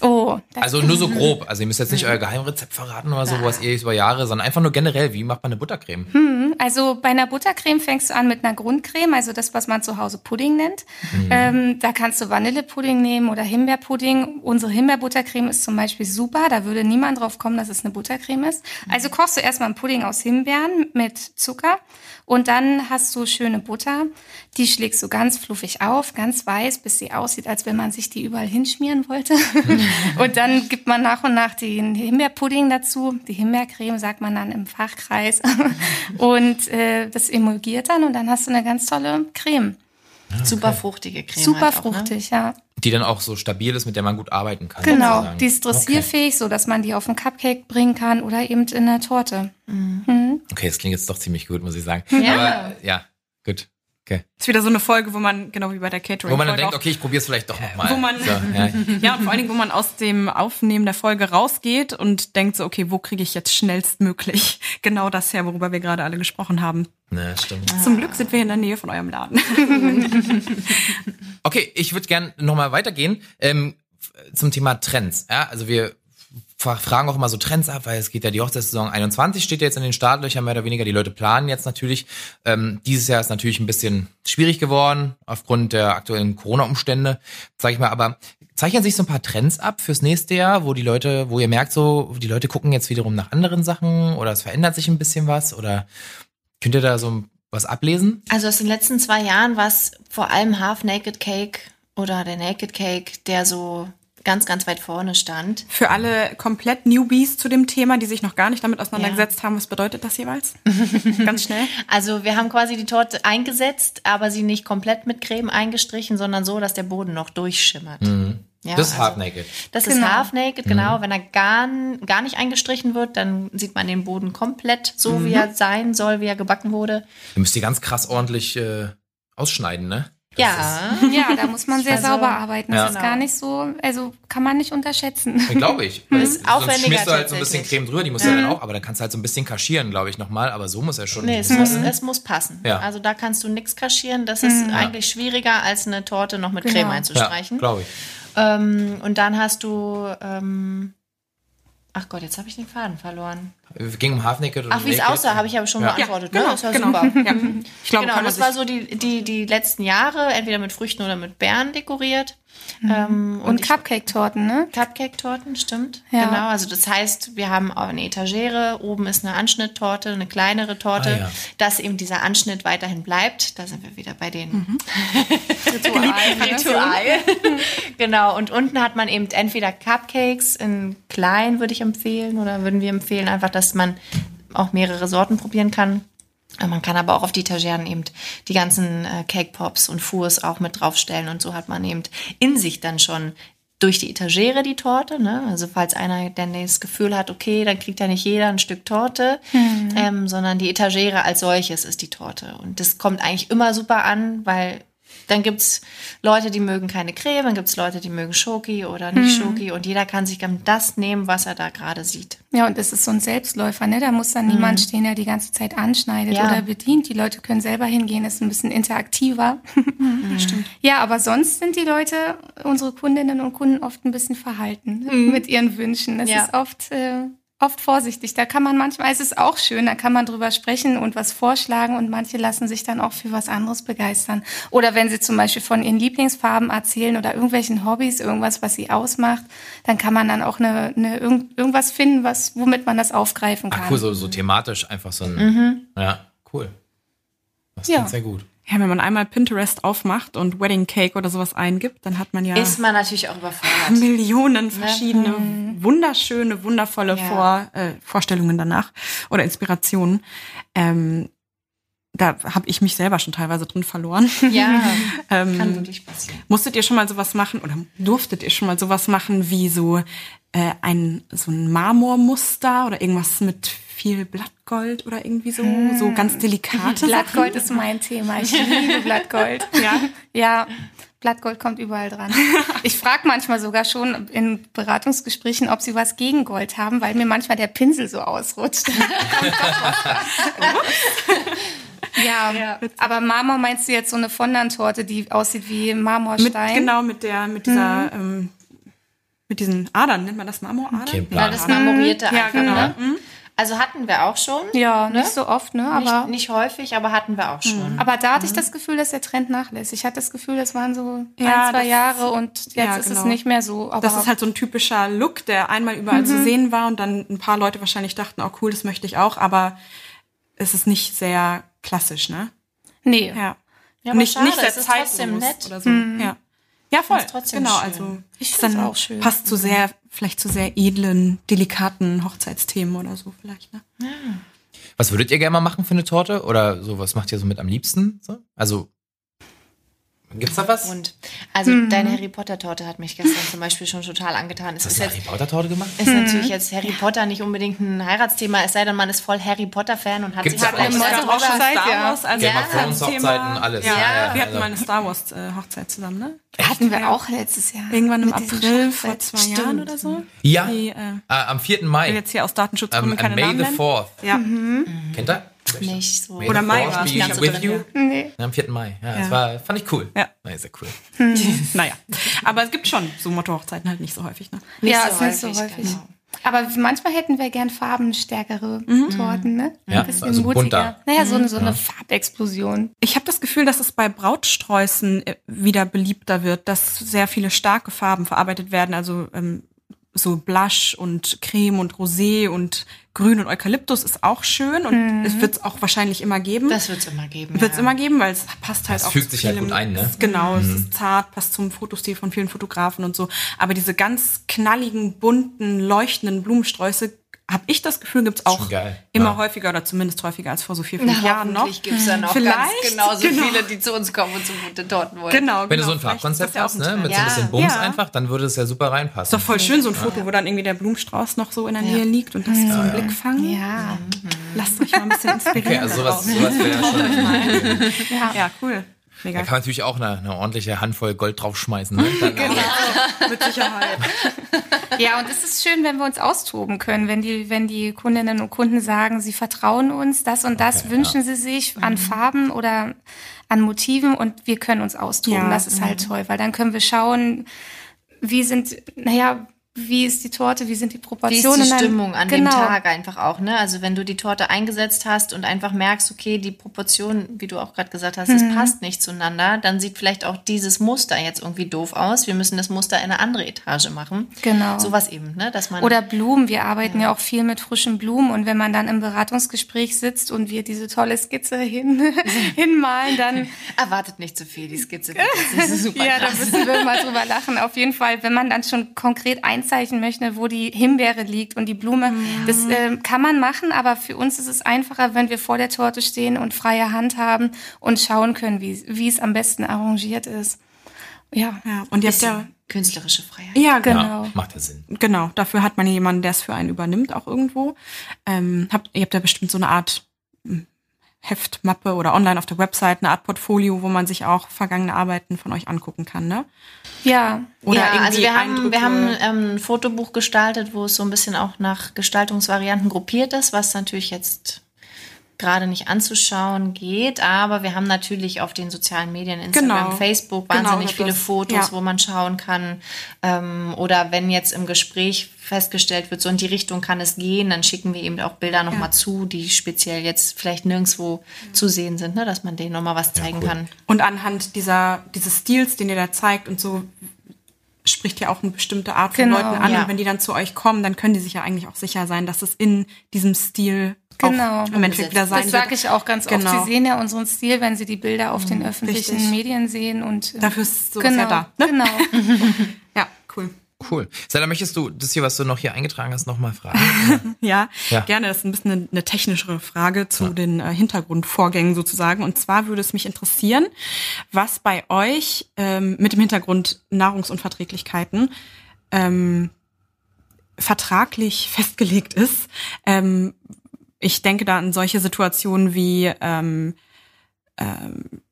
Oh, das Also nur so grob. Also ihr müsst jetzt nicht euer Geheimrezept verraten oder so, was ihr über Jahre, sondern einfach nur generell, wie macht man eine Buttercreme? Also bei einer Buttercreme fängst du an mit einer Grundcreme, also das, was man zu Hause Pudding nennt. Ähm, da kannst du Vanillepudding nehmen oder Himbeerpudding. Unsere Himbeerbuttercreme ist zum Beispiel super. Da würde niemand drauf kommen, dass es eine Buttercreme ist. Also kochst du erstmal einen Pudding aus Himbeeren mit Zucker und dann hast du schöne Butter. Die schlägst du ganz fluffig auf, ganz weiß, bis sie aussieht, als wenn man sich die überall hinschmieren wollte. und dann gibt man nach und nach den Himbeerpudding dazu. Die Himbeercreme sagt man dann im Fachkreis. und äh, das emulgiert dann und dann hast du eine ganz tolle Creme. Super fruchtige Creme. Super halt auch, ne? fruchtig, ja. Die dann auch so stabil ist, mit der man gut arbeiten kann. Genau, sozusagen. die ist dressierfähig, so dass man die auf einen Cupcake bringen kann oder eben in eine Torte. Okay, das klingt jetzt doch ziemlich gut, muss ich sagen. Ja. Aber ja, gut. Okay. ist wieder so eine Folge, wo man, genau wie bei der Catering. Wo man dann Folge denkt, auch- okay, ich probiere es vielleicht doch nochmal. wo man- so, ja. Ja, und vor allen Dingen, wo man aus dem Aufnehmen der Folge rausgeht und denkt so, okay, wo kriege ich jetzt schnellstmöglich genau das her, worüber wir gerade alle gesprochen haben. Ne, stimmt. Zum Glück sind wir in der Nähe von eurem Laden. Okay, ich würde gern nochmal weitergehen ähm, zum Thema Trends. Ja, also wir fragen auch immer so Trends ab, weil es geht ja die Hochzeitssaison 21 steht ja jetzt in den Startlöchern mehr oder weniger. Die Leute planen jetzt natürlich. Ähm, dieses Jahr ist natürlich ein bisschen schwierig geworden aufgrund der aktuellen Corona-Umstände, sage ich mal. Aber zeichnen sich so ein paar Trends ab fürs nächste Jahr, wo die Leute, wo ihr merkt, so die Leute gucken jetzt wiederum nach anderen Sachen oder es verändert sich ein bisschen was oder könnt ihr da so was ablesen? Also aus den letzten zwei Jahren war es vor allem Half Naked Cake oder der Naked Cake, der so ganz, ganz weit vorne stand. Für alle komplett Newbies zu dem Thema, die sich noch gar nicht damit auseinandergesetzt haben, was bedeutet das jeweils? Ganz schnell. Also wir haben quasi die Torte eingesetzt, aber sie nicht komplett mit Creme eingestrichen, sondern so, dass der Boden noch durchschimmert. Ja, das ist also Half Naked. Das Genau. ist half naked, genau. Wenn er gar, gar nicht eingestrichen wird, dann sieht man den Boden komplett so, Mhm. wie er sein soll, wie er gebacken wurde. Ihr müsst die ganz krass ordentlich äh, ausschneiden, ne? Ja. Ja, da muss man sehr Also, sauber arbeiten. Das Ja. ist gar nicht so, also kann man nicht unterschätzen. Glaube ich. Weil Ist sonst aufwendiger schmierst du halt so ein bisschen. Creme drüber, die muss ja dann auch, aber dann kannst du halt so ein bisschen kaschieren, glaube ich, nochmal. Aber so muss er schon. Nee, es muss, es muss passen. Ja. Also da kannst du nichts kaschieren. Das ist eigentlich schwieriger, als eine Torte noch mit Creme Genau. ja, einzustreichen. glaube ich. ähm, und dann hast du, ähm, ach Gott, jetzt habe ich den Faden verloren. Ging um Half Naked oder Ach, wie es aussah, habe ich aber schon Ja. beantwortet. genau, ne? Das war genau. super. Ja. Ich glaube, genau, das war so die, die, die letzten Jahre, entweder mit Früchten oder mit Beeren dekoriert. Ähm, Und ich- Cupcake-Torten, ne? Cupcake-Torten, stimmt. Ja. Genau, also das heißt, wir haben auch eine Etagere, oben ist eine Anschnitttorte, eine kleinere Torte, Ah, ja. dass eben dieser Anschnitt weiterhin bleibt. Da sind wir wieder bei den Mhm. Ritual. Ritual. genau, und unten hat man eben entweder Cupcakes in klein, würde ich empfehlen, oder würden wir empfehlen, einfach, dass man auch mehrere Sorten probieren kann. Man kann aber auch auf die Etageren eben die ganzen äh, Cake Pops und Fours auch mit draufstellen und so hat man eben in sich dann schon durch die Etagere die Torte, ne? Also falls einer dann das Gefühl hat, okay, dann kriegt ja nicht jeder ein Stück Torte, ähm, sondern die Etagere als solches ist die Torte. Und das kommt eigentlich immer super an, weil dann gibt's Leute, die mögen keine Creme, dann gibt's Leute, die mögen Schoki oder nicht Schoki und jeder kann sich dann das nehmen, was er da gerade sieht. Ja, und das ist so ein Selbstläufer, ne? Da muss dann niemand stehen, der die ganze Zeit anschneidet Ja. oder bedient. Die Leute können selber hingehen, ist ein bisschen interaktiver. Stimmt. Ja, aber sonst sind die Leute, unsere Kundinnen und Kunden, oft ein bisschen verhalten ne? mit ihren Wünschen. Das Ja. ist oft, äh, oft vorsichtig. Da kann man manchmal, es ist auch schön, da kann man drüber sprechen und was vorschlagen und manche lassen sich dann auch für was anderes begeistern. Oder wenn sie zum Beispiel von ihren Lieblingsfarben erzählen oder irgendwelchen Hobbys, irgendwas, was sie ausmacht, dann kann man dann auch eine, eine irgend, irgendwas finden, was, womit man das aufgreifen kann. Ach cool, so, so thematisch einfach so ein. Ja, cool. Das Ja. klingt sehr gut. Ja, wenn man einmal Pinterest aufmacht und Wedding Cake oder sowas eingibt, dann hat man ja Ist man natürlich auch überfordert. Millionen verschiedene wunderschöne, wundervolle Ja. Vor, äh, Vorstellungen danach oder Inspirationen. Ähm, da habe ich mich selber schon teilweise drin verloren. Ja, ähm, kann wirklich passieren. Musstet ihr schon mal sowas machen oder durftet ihr schon mal sowas machen wie so äh, ein so ein Marmormuster oder irgendwas mit viel Blattgold oder irgendwie so so ganz delikate Blattgold ist mein Thema. Ich liebe Blattgold. Ja? Ja, Blattgold kommt überall dran. Ich frage manchmal sogar schon in Beratungsgesprächen, ob sie was gegen Gold haben, weil mir manchmal der Pinsel so ausrutscht. Ja, aber Marmor meinst du jetzt so eine Fondant-Torte, die aussieht wie Mit, Marmorstein? genau mit der mit dieser ähm, mit diesen Adern nennt man das Marmoradern? Okay, Ja, das marmorierte Ja, einfach, genau. ne? Also hatten wir auch schon. Ja, Ne? nicht so oft, ne? Aber, nicht, nicht häufig, aber hatten wir auch schon. aber da hatte ich das Gefühl, dass der Trend nachlässt. Ich hatte das Gefühl, das waren so Ja, ein, zwei Jahre und jetzt Ja, ist es genau. nicht mehr so. Aber Das ist halt so ein typischer Look, der einmal überall zu sehen war und dann ein paar Leute wahrscheinlich dachten, oh cool, das möchte ich auch, aber es ist nicht sehr klassisch, ne? nee. Ja. Ja, aber nicht, schade, nicht sehr ist trotzdem nett. oder so. Ja. Ja, voll. Ist trotzdem genau, schön. also Ich dann auch schön. passt zu sehr, vielleicht zu sehr edlen, delikaten Hochzeitsthemen oder so vielleicht, ne? Was würdet ihr gerne mal machen für eine Torte? Oder so, was macht ihr so mit am liebsten? So? Also, gibt's da was? Und also deine Harry Potter Torte hat mich gestern zum Beispiel schon total angetan. Es Hast ist du eine jetzt Harry Potter Torte gemacht? ist natürlich jetzt Harry Potter nicht unbedingt ein Heiratsthema, es sei denn, man ist voll Harry Potter Fan und hat Gibt's sich ja auch schon Hochzeit, Star ja. Wars als Game of Ja. Thema. Hochzeiten, alles. Ja, Ja, ja, wir hatten also- mal eine Star Wars äh, Hochzeit zusammen, ne? Hatten wir auch letztes Jahr. Irgendwann im April vor zwei Stimmt. Jahren oder so. Ja, Die, äh, äh, am 4. ich Mai. will jetzt hier aus Datenschutzgründen Ähm, keine May Namen the nennen. 4th. Ja. Kennt ihr? Nicht so. May Oder Mai war es, nicht so with you. Nee. Ja, am 4. Mai. Ja, das Ja. war, fand ich cool. Ja. Nee, sehr cool. Naja. Aber es gibt schon so Motto-Hochzeiten halt nicht so häufig, ne? Nicht ja, so ist nicht so häufig, genau. Aber manchmal hätten wir gern farbenstärkere Torten, ne? Ja, Ein bisschen also mutiger. bunter. Naja, so eine, so eine Farbexplosion. Ich habe das Gefühl, dass es bei Brautsträußen äh, wieder beliebter wird, dass sehr viele starke Farben verarbeitet werden, also ähm, so Blush und Creme und Rosé und Grün und Eukalyptus ist auch schön und es wird es auch wahrscheinlich immer geben. Das wird es immer geben. wird es ja. immer geben, weil es passt halt Das auch fügt zu sich halt gut ein, ne? Genau, es ist zart, passt zum Fotostil von vielen Fotografen und so. Aber diese ganz knalligen, bunten, leuchtenden Blumensträuße, habe ich das Gefühl, gibt's auch Schon geil. immer Ja. häufiger oder zumindest häufiger als vor so vier, fünf Na, Jahren noch. hoffentlich gibt es dann auch Vielleicht, ganz genauso genau. viele, die zu uns kommen und so gute Torten wollen. Genau, Wenn genau. du so ein Farbkonzept ist ja auch hast, ein ne, mit so ein Ja. bisschen Bums Ja. einfach, dann würde es ja super Ist reinpassen. doch voll schön, so ein Foto, wo dann irgendwie der Blumenstrauß noch so in der Nähe liegt und das so einen Blick fangen. Ja. Lasst euch mal ein bisschen inspirieren. Okay, also sowas, sowas wäre schon. ja. Ja, cool. Mega. Da kann man natürlich auch eine, eine ordentliche Handvoll Gold draufschmeißen. Ne? Genau, mit Sicherheit. Ja, und es ist schön, wenn wir uns austoben können, wenn die, wenn die Kundinnen und Kunden sagen, sie vertrauen uns, das und das Okay, wünschen sie sich an Farben oder an Motiven und wir können uns austoben. Ja, das ist halt toll, weil dann können wir schauen, wie sind, naja, wie ist die Torte, wie sind die Wie ist Proportionen. die Stimmung an genau. dem Tag einfach auch, ne? Also wenn du die Torte eingesetzt hast und einfach merkst, okay, die Proportion, wie du auch gerade gesagt hast, Mhm. es passt nicht zueinander, dann sieht vielleicht auch dieses Muster jetzt irgendwie doof aus. Wir müssen das Muster in eine andere Etage machen. Genau. Sowas eben, ne? Dass man Oder Blumen. Wir arbeiten ja. auch viel mit frischen Blumen. Und wenn man dann im Beratungsgespräch sitzt und wir diese tolle Skizze hin, hinmalen, dann erwartet nicht zu viel. Die Skizze nicht so super ja, da krass. müssen wir mal drüber lachen. Auf jeden Fall, wenn man dann schon konkret einzeichnen möchte, wo die Himbeere liegt und die Blume, das ähm, kann man machen, aber für uns ist es einfacher, wenn wir vor der Torte stehen und freie Hand haben und schauen können, wie, wie es am besten arrangiert ist. Ja, Ja, und habt ja, künstlerische Freiheit. ja, genau. genau. ja, macht ja Sinn. Genau, dafür hat man jemanden, der es für einen übernimmt, auch irgendwo. Ähm, habt, ihr habt ja bestimmt so eine Art Heftmappe oder online auf der Website, eine Art Portfolio, wo man sich auch vergangene Arbeiten von euch angucken kann, ne? Ja, Oder ja, irgendwie also wir haben, Eindrücke. wir haben ähm, ein Fotobuch gestaltet, wo es so ein bisschen auch nach Gestaltungsvarianten gruppiert ist, was natürlich jetzt gerade nicht anzuschauen geht, aber wir haben natürlich auf den sozialen Medien, Instagram, Genau. Facebook, Genau, wahnsinnig das- viele Fotos, ja. wo man schauen kann. Ähm, oder wenn jetzt im Gespräch festgestellt wird, so in die Richtung kann es gehen, dann schicken wir eben auch Bilder nochmal Ja. zu, die speziell jetzt vielleicht nirgendwo zu sehen sind, ne? dass man denen nochmal was zeigen cool. kann. Und anhand dieser, dieses Stils, den ihr da zeigt und so, spricht ja auch eine bestimmte Art von Genau, Leuten an. ja. Und wenn die dann zu euch kommen, dann können die sich ja eigentlich auch sicher sein, dass es in diesem Stil Genau. auch im Endeffekt wieder sein Das sage ich auch ganz Genau. oft. Sie sehen ja unseren Stil, wenn Sie die Bilder auf den öffentlichen richtig. Medien sehen und äh, Dafür ist sowas genau, ja da. Ne? Genau. Ja, cool. Cool. Sela, möchtest du das hier, was du noch hier eingetragen hast, nochmal fragen? Ja, Ja. gerne. Das ist ein bisschen eine, eine technischere Frage zu den äh, Hintergrundvorgängen sozusagen. Und zwar würde es mich interessieren, was bei euch ähm, mit dem Hintergrund Nahrungsunverträglichkeiten ähm, vertraglich festgelegt ist. Ähm, ich denke da an solche Situationen wie ähm, ähm,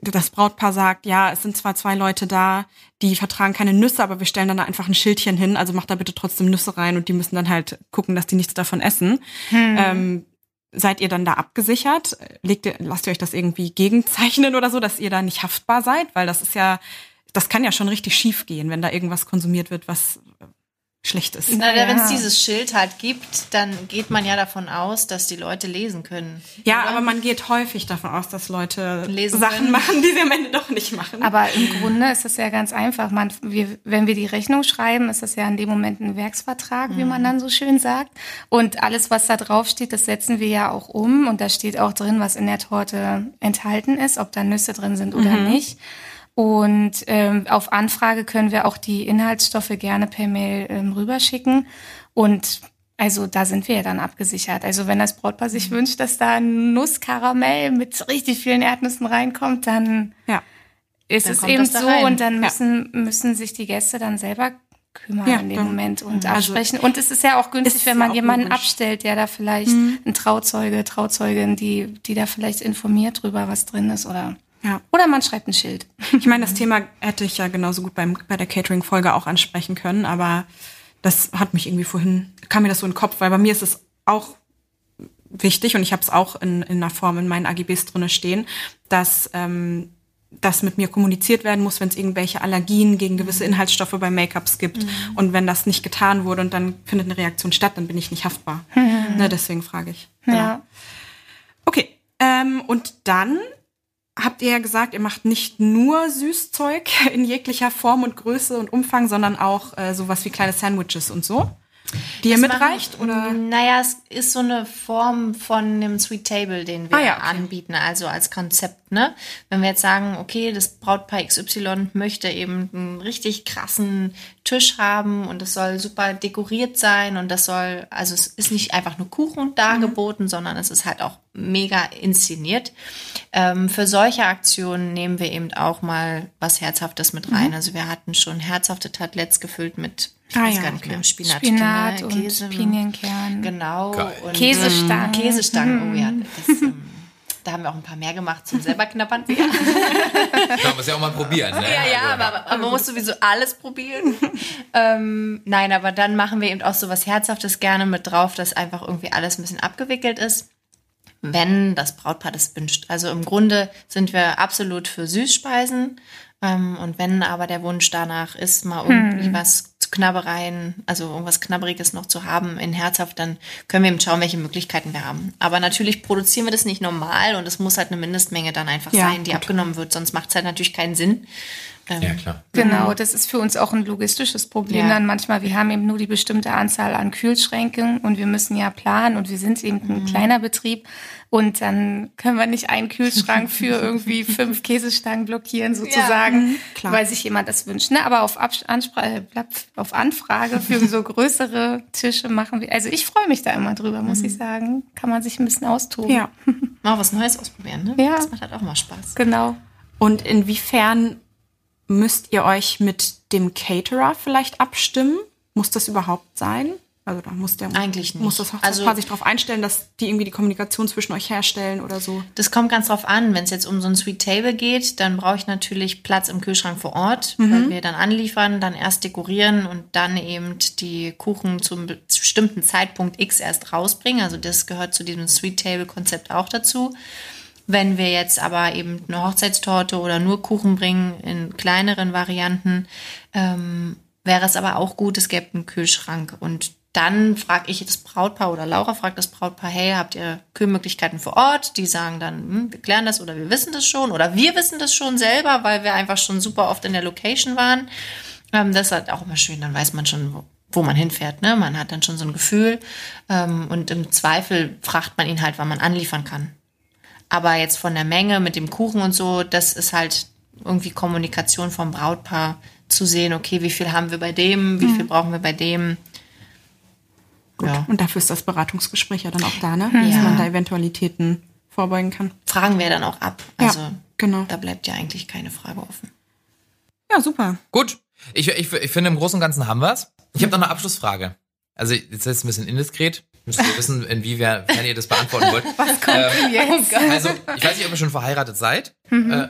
das Brautpaar sagt, ja, es sind zwar zwei Leute da, die vertragen keine Nüsse, aber wir stellen dann da einfach ein Schildchen hin, also macht da bitte trotzdem Nüsse rein und die müssen dann halt gucken, dass die nichts davon essen. Ähm, seid ihr dann da abgesichert? Legt ihr, lasst ihr euch das irgendwie gegenzeichnen oder so, dass ihr da nicht haftbar seid? Weil das ist ja, das kann ja schon richtig schief gehen, wenn da irgendwas konsumiert wird, was schlecht ist. Na, Ja. wenn es dieses Schild halt gibt, dann geht man ja davon aus, dass die Leute lesen können. Ja, oder? aber man geht häufig davon aus, dass Leute Lesen Sachen können. machen, die sie am Ende doch nicht machen. Aber im Grunde ist es ja ganz einfach. Man, wir, wenn wir die Rechnung schreiben, ist das ja in dem Moment ein Werksvertrag, wie man dann so schön sagt. Und alles, was da drauf steht, das setzen wir ja auch um. Und da steht auch drin, was in der Torte enthalten ist, ob da Nüsse drin sind oder nicht. Und ähm, auf Anfrage können wir auch die Inhaltsstoffe gerne per Mail ähm, rüberschicken. Und also da sind wir ja dann abgesichert. Also wenn das Brautpaar sich wünscht, dass da ein Nusskaramell mit richtig vielen Erdnüssen reinkommt, dann ja. ist Dann es eben so rein. und dann Ja. müssen, müssen sich die Gäste dann selber kümmern Ja, in dem Moment und also- absprechen. Und es ist ja auch günstig, wenn man jemanden logisch. abstellt, der da vielleicht ein Trauzeuge, Trauzeugin, die, die da vielleicht informiert drüber, was drin ist oder, Ja. oder man schreibt ein Schild. Ich meine, das Thema hätte ich ja genauso gut beim, bei der Catering-Folge auch ansprechen können, aber das hat mich irgendwie vorhin, kam mir das so in den Kopf, weil bei mir ist es auch wichtig und ich habe es auch in, in einer Form in meinen AGBs drinne stehen, dass ähm, das mit mir kommuniziert werden muss, wenn es irgendwelche Allergien gegen gewisse Inhaltsstoffe bei Make-ups gibt. Und wenn das nicht getan wurde und dann findet eine Reaktion statt, dann bin ich nicht haftbar. ne, deswegen frage ich. Ja. Okay. Ähm, und dann habt ihr ja gesagt, ihr macht nicht nur Süßzeug in jeglicher Form und Größe und Umfang, sondern auch äh, sowas wie kleine Sandwiches und so, die ihr mitreicht? Oder? Naja, es ist so eine Form von einem Sweet Table, den wir Ah ja, okay. anbieten, also als Konzept. Ne? Wenn wir jetzt sagen, okay, das Brautpaar XY möchte eben einen richtig krassen Tisch haben und es soll super dekoriert sein und das soll, also es ist nicht einfach nur Kuchen dargeboten, sondern es ist halt auch mega inszeniert. Ähm, für solche Aktionen nehmen wir eben auch mal was Herzhaftes mit rein. Also wir hatten schon herzhafte Tartlets gefüllt mit, ich Ah weiß ja, gar nicht okay. mehr, Spinat, Spinat Kinder, und Käse, Pinienkern. Genau. Geil. Und Käsestangen. Käsestangen, oh ja. Das, ähm, Da haben wir auch ein paar mehr gemacht zum selber knappern. Ja. Man muss ja auch mal probieren. Ne? Ja, ja, also, aber, aber man muss sowieso alles probieren. ähm, nein, aber dann machen wir eben auch so was Herzhaftes gerne mit drauf, dass einfach irgendwie alles ein bisschen abgewickelt ist wenn das Brautpaar das wünscht. Also im Grunde sind wir absolut für Süßspeisen. Ähm, und wenn aber der Wunsch danach ist, mal irgendwie hm. was Knabbereien, also irgendwas Knabberiges noch zu haben in herzhaft, dann können wir eben schauen, welche Möglichkeiten wir haben. Aber natürlich produzieren wir das nicht normal und es muss halt eine Mindestmenge dann einfach ja, sein, die gut. abgenommen wird, sonst macht es halt natürlich keinen Sinn. Ähm, ja, klar. Genau, mhm. das ist für uns auch ein logistisches Problem ja. dann manchmal. Wir haben eben nur die bestimmte Anzahl an Kühlschränken und wir müssen ja planen und wir sind eben ein mhm. kleiner Betrieb und dann können wir nicht einen Kühlschrank für irgendwie fünf Käsestangen blockieren sozusagen, ja, weil sich jemand das wünscht. Ne? Aber auf, Ansprache, äh, auf Anfrage für so größere Tische machen wir, also ich freue mich da immer drüber, muss mhm. ich sagen. Kann man sich ein bisschen austoben. Ja. Mal was Neues ausprobieren, ne? Ja. Das macht halt auch mal Spaß. Genau. Und inwiefern müsst ihr euch mit dem Caterer vielleicht abstimmen? Muss das überhaupt sein? Also da muss der eigentlich nicht. muss das Hochzeitspaar also, sich darauf einstellen, dass die irgendwie die Kommunikation zwischen euch herstellen oder so. Das kommt ganz drauf an. Wenn es jetzt um so ein Sweet Table geht, dann brauche ich natürlich Platz im Kühlschrank vor Ort, mhm. weil wir dann anliefern, dann erst dekorieren und dann eben die Kuchen zum bestimmten Zeitpunkt X erst rausbringen. Also das gehört zu diesem Sweet Table Konzept auch dazu. Wenn wir jetzt aber eben eine Hochzeitstorte oder nur Kuchen bringen in kleineren Varianten, ähm, wäre es aber auch gut, es gäbe einen Kühlschrank. Und dann frage ich das Brautpaar oder Laura fragt das Brautpaar, hey, habt ihr Kühlmöglichkeiten vor Ort? Die sagen dann, hm, wir klären das oder wir wissen das schon oder wir wissen das schon selber, weil wir einfach schon super oft in der Location waren. Ähm, das ist halt auch immer schön, dann weiß man schon, wo, wo man hinfährt. Ne? Man hat dann schon so ein Gefühl ähm, und im Zweifel fragt man ihn halt, wann man anliefern kann. Aber jetzt von der Menge mit dem Kuchen und so, das ist halt irgendwie Kommunikation vom Brautpaar zu sehen, okay, wie viel haben wir bei dem, wie mhm. viel brauchen wir bei dem. Gut. Ja. Und dafür ist das Beratungsgespräch ja dann auch da, ne? Ja. Dass man da Eventualitäten vorbeugen kann. Fragen wir dann auch ab. Also ja, genau. da bleibt ja eigentlich keine Frage offen. Ja, super. Gut. Ich, ich, ich finde, im Großen und Ganzen haben wir es. Ich habe noch eine Abschlussfrage. Also jetzt ist es ein bisschen indiskret. Müsst ihr wissen, inwiefern ihr das beantworten wollt. Was kommt ähm, jetzt? Also, ich weiß nicht, ob ihr schon verheiratet seid. Mhm. Äh,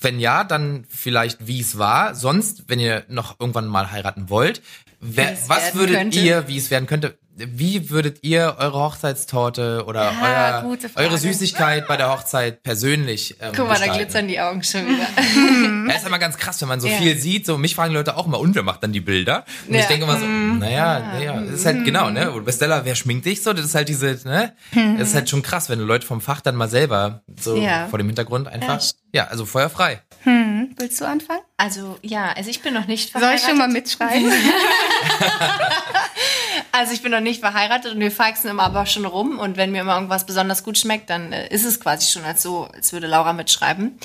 wenn ja, dann vielleicht, wie es war. Sonst, wenn ihr noch irgendwann mal heiraten wollt, wer, was würdet könnte. ihr, wie es werden könnte, wie würdet ihr eure Hochzeitstorte oder ja, euer, eure Süßigkeit bei der Hochzeit persönlich ähm, Guck mal, gestalten? da glitzern die Augen schon wieder. ja, ist immer ganz krass, wenn man so ja. viel sieht. So, mich fragen Leute auch immer, und wer macht dann die Bilder? Und ja. ich denke immer so, mhm. naja, naja, das ist halt genau, ne? Und Bestella, wer schminkt dich so? Das ist halt diese, ne? Das ist halt schon krass, wenn du Leute vom Fach dann mal selber so vor dem Hintergrund einfach. Ja, also Feuer frei. Hm. Willst du anfangen? Also ja, also ich bin noch nicht verheiratet. Soll ich schon mal mitschreiben? also ich bin noch nicht verheiratet und wir feixen immer aber schon rum und wenn mir immer irgendwas besonders gut schmeckt, dann äh, ist es quasi schon als so, als würde Laura mitschreiben.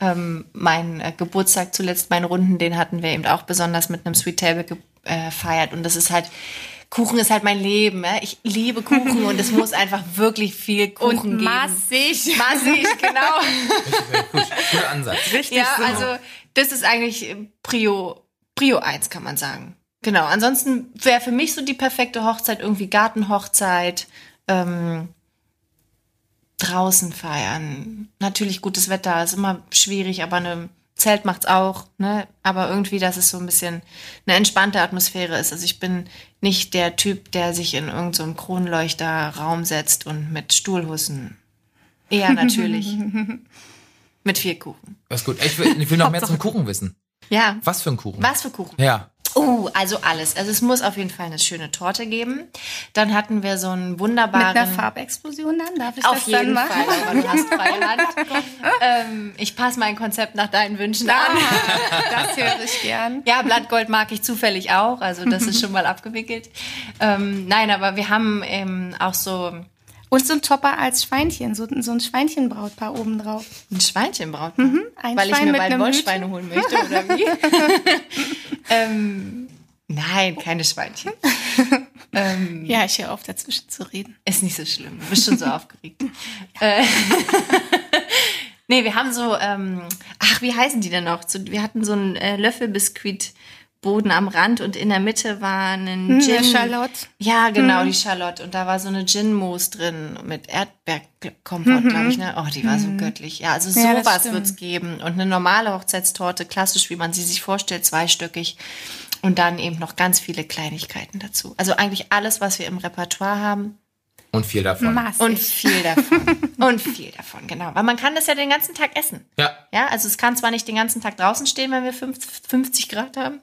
Ähm, mein äh, Geburtstag zuletzt, meinen Runden, den hatten wir eben auch besonders mit einem Sweet Table gefeiert und das ist halt Kuchen ist halt mein Leben. Ja? Ich liebe Kuchen und es muss einfach wirklich viel Kuchen und geben. Massig. Massig, genau. Guter Ansatz. Richtig. Ja, so. also das ist eigentlich Prio, Prio 1, kann man sagen. Genau. Ansonsten wäre für mich so die perfekte Hochzeit irgendwie Gartenhochzeit, ähm, draußen feiern. Natürlich gutes Wetter ist immer schwierig, aber eine Zelt macht's auch, ne? Aber irgendwie, dass es so ein bisschen eine entspannte Atmosphäre ist. Also ich bin nicht der Typ, der sich in irgendeinen so Kronleuchterraum setzt und mit Stuhlhussen. Eher natürlich. mit viel Kuchen. Das ist gut. Ich will, ich will noch mehr zum Kuchen wissen. Ja. Was für ein Kuchen? Was für Kuchen? Ja. Oh, also alles. Also es muss auf jeden Fall eine schöne Torte geben. Dann hatten wir so einen wunderbaren... Mit einer Farbexplosion dann? Darf ich auf das jeden dann machen? Fall, aber du hast ähm, ich passe mein Konzept nach deinen Wünschen an. das höre ich gern. Ja, Blattgold mag ich zufällig auch. Also das ist schon mal abgewickelt. Ähm, nein, aber wir haben ähm, auch so und so ein Topper als Schweinchen, so, so ein Schweinchenbrautpaar obendrauf. Ein Schweinchenbrautpaar? Mhm, ein Weil Schwein ich mir bald Wollschweine holen möchte, oder wie? ähm, nein, keine Schweinchen. ähm, ja, ich höre auf, dazwischen zu reden. Ist nicht so schlimm, du bist schon so aufgeregt. Äh, nee, wir haben so, ähm, ach, wie heißen die denn noch? So, wir hatten so ein äh, Löffelbiskuit Boden am Rand und in der Mitte war ein Hm, Gin. Charlotte. Ja, genau, die Charlotte. Und da war so eine Gin-Mousse drin mit Erdbeerkompott, glaube ich. Ne? Oh, die war so göttlich. Ja, also Ja, sowas wird's geben. Und eine normale Hochzeitstorte, klassisch, wie man sie sich vorstellt, zweistöckig. Und dann eben noch ganz viele Kleinigkeiten dazu. Also eigentlich alles, was wir im Repertoire haben. Und viel davon. Massig. Und viel davon. und viel davon, genau. Weil man kann das ja den ganzen Tag essen. Ja. Ja, also es kann zwar nicht den ganzen Tag draußen stehen, wenn wir 50 50 Grad haben,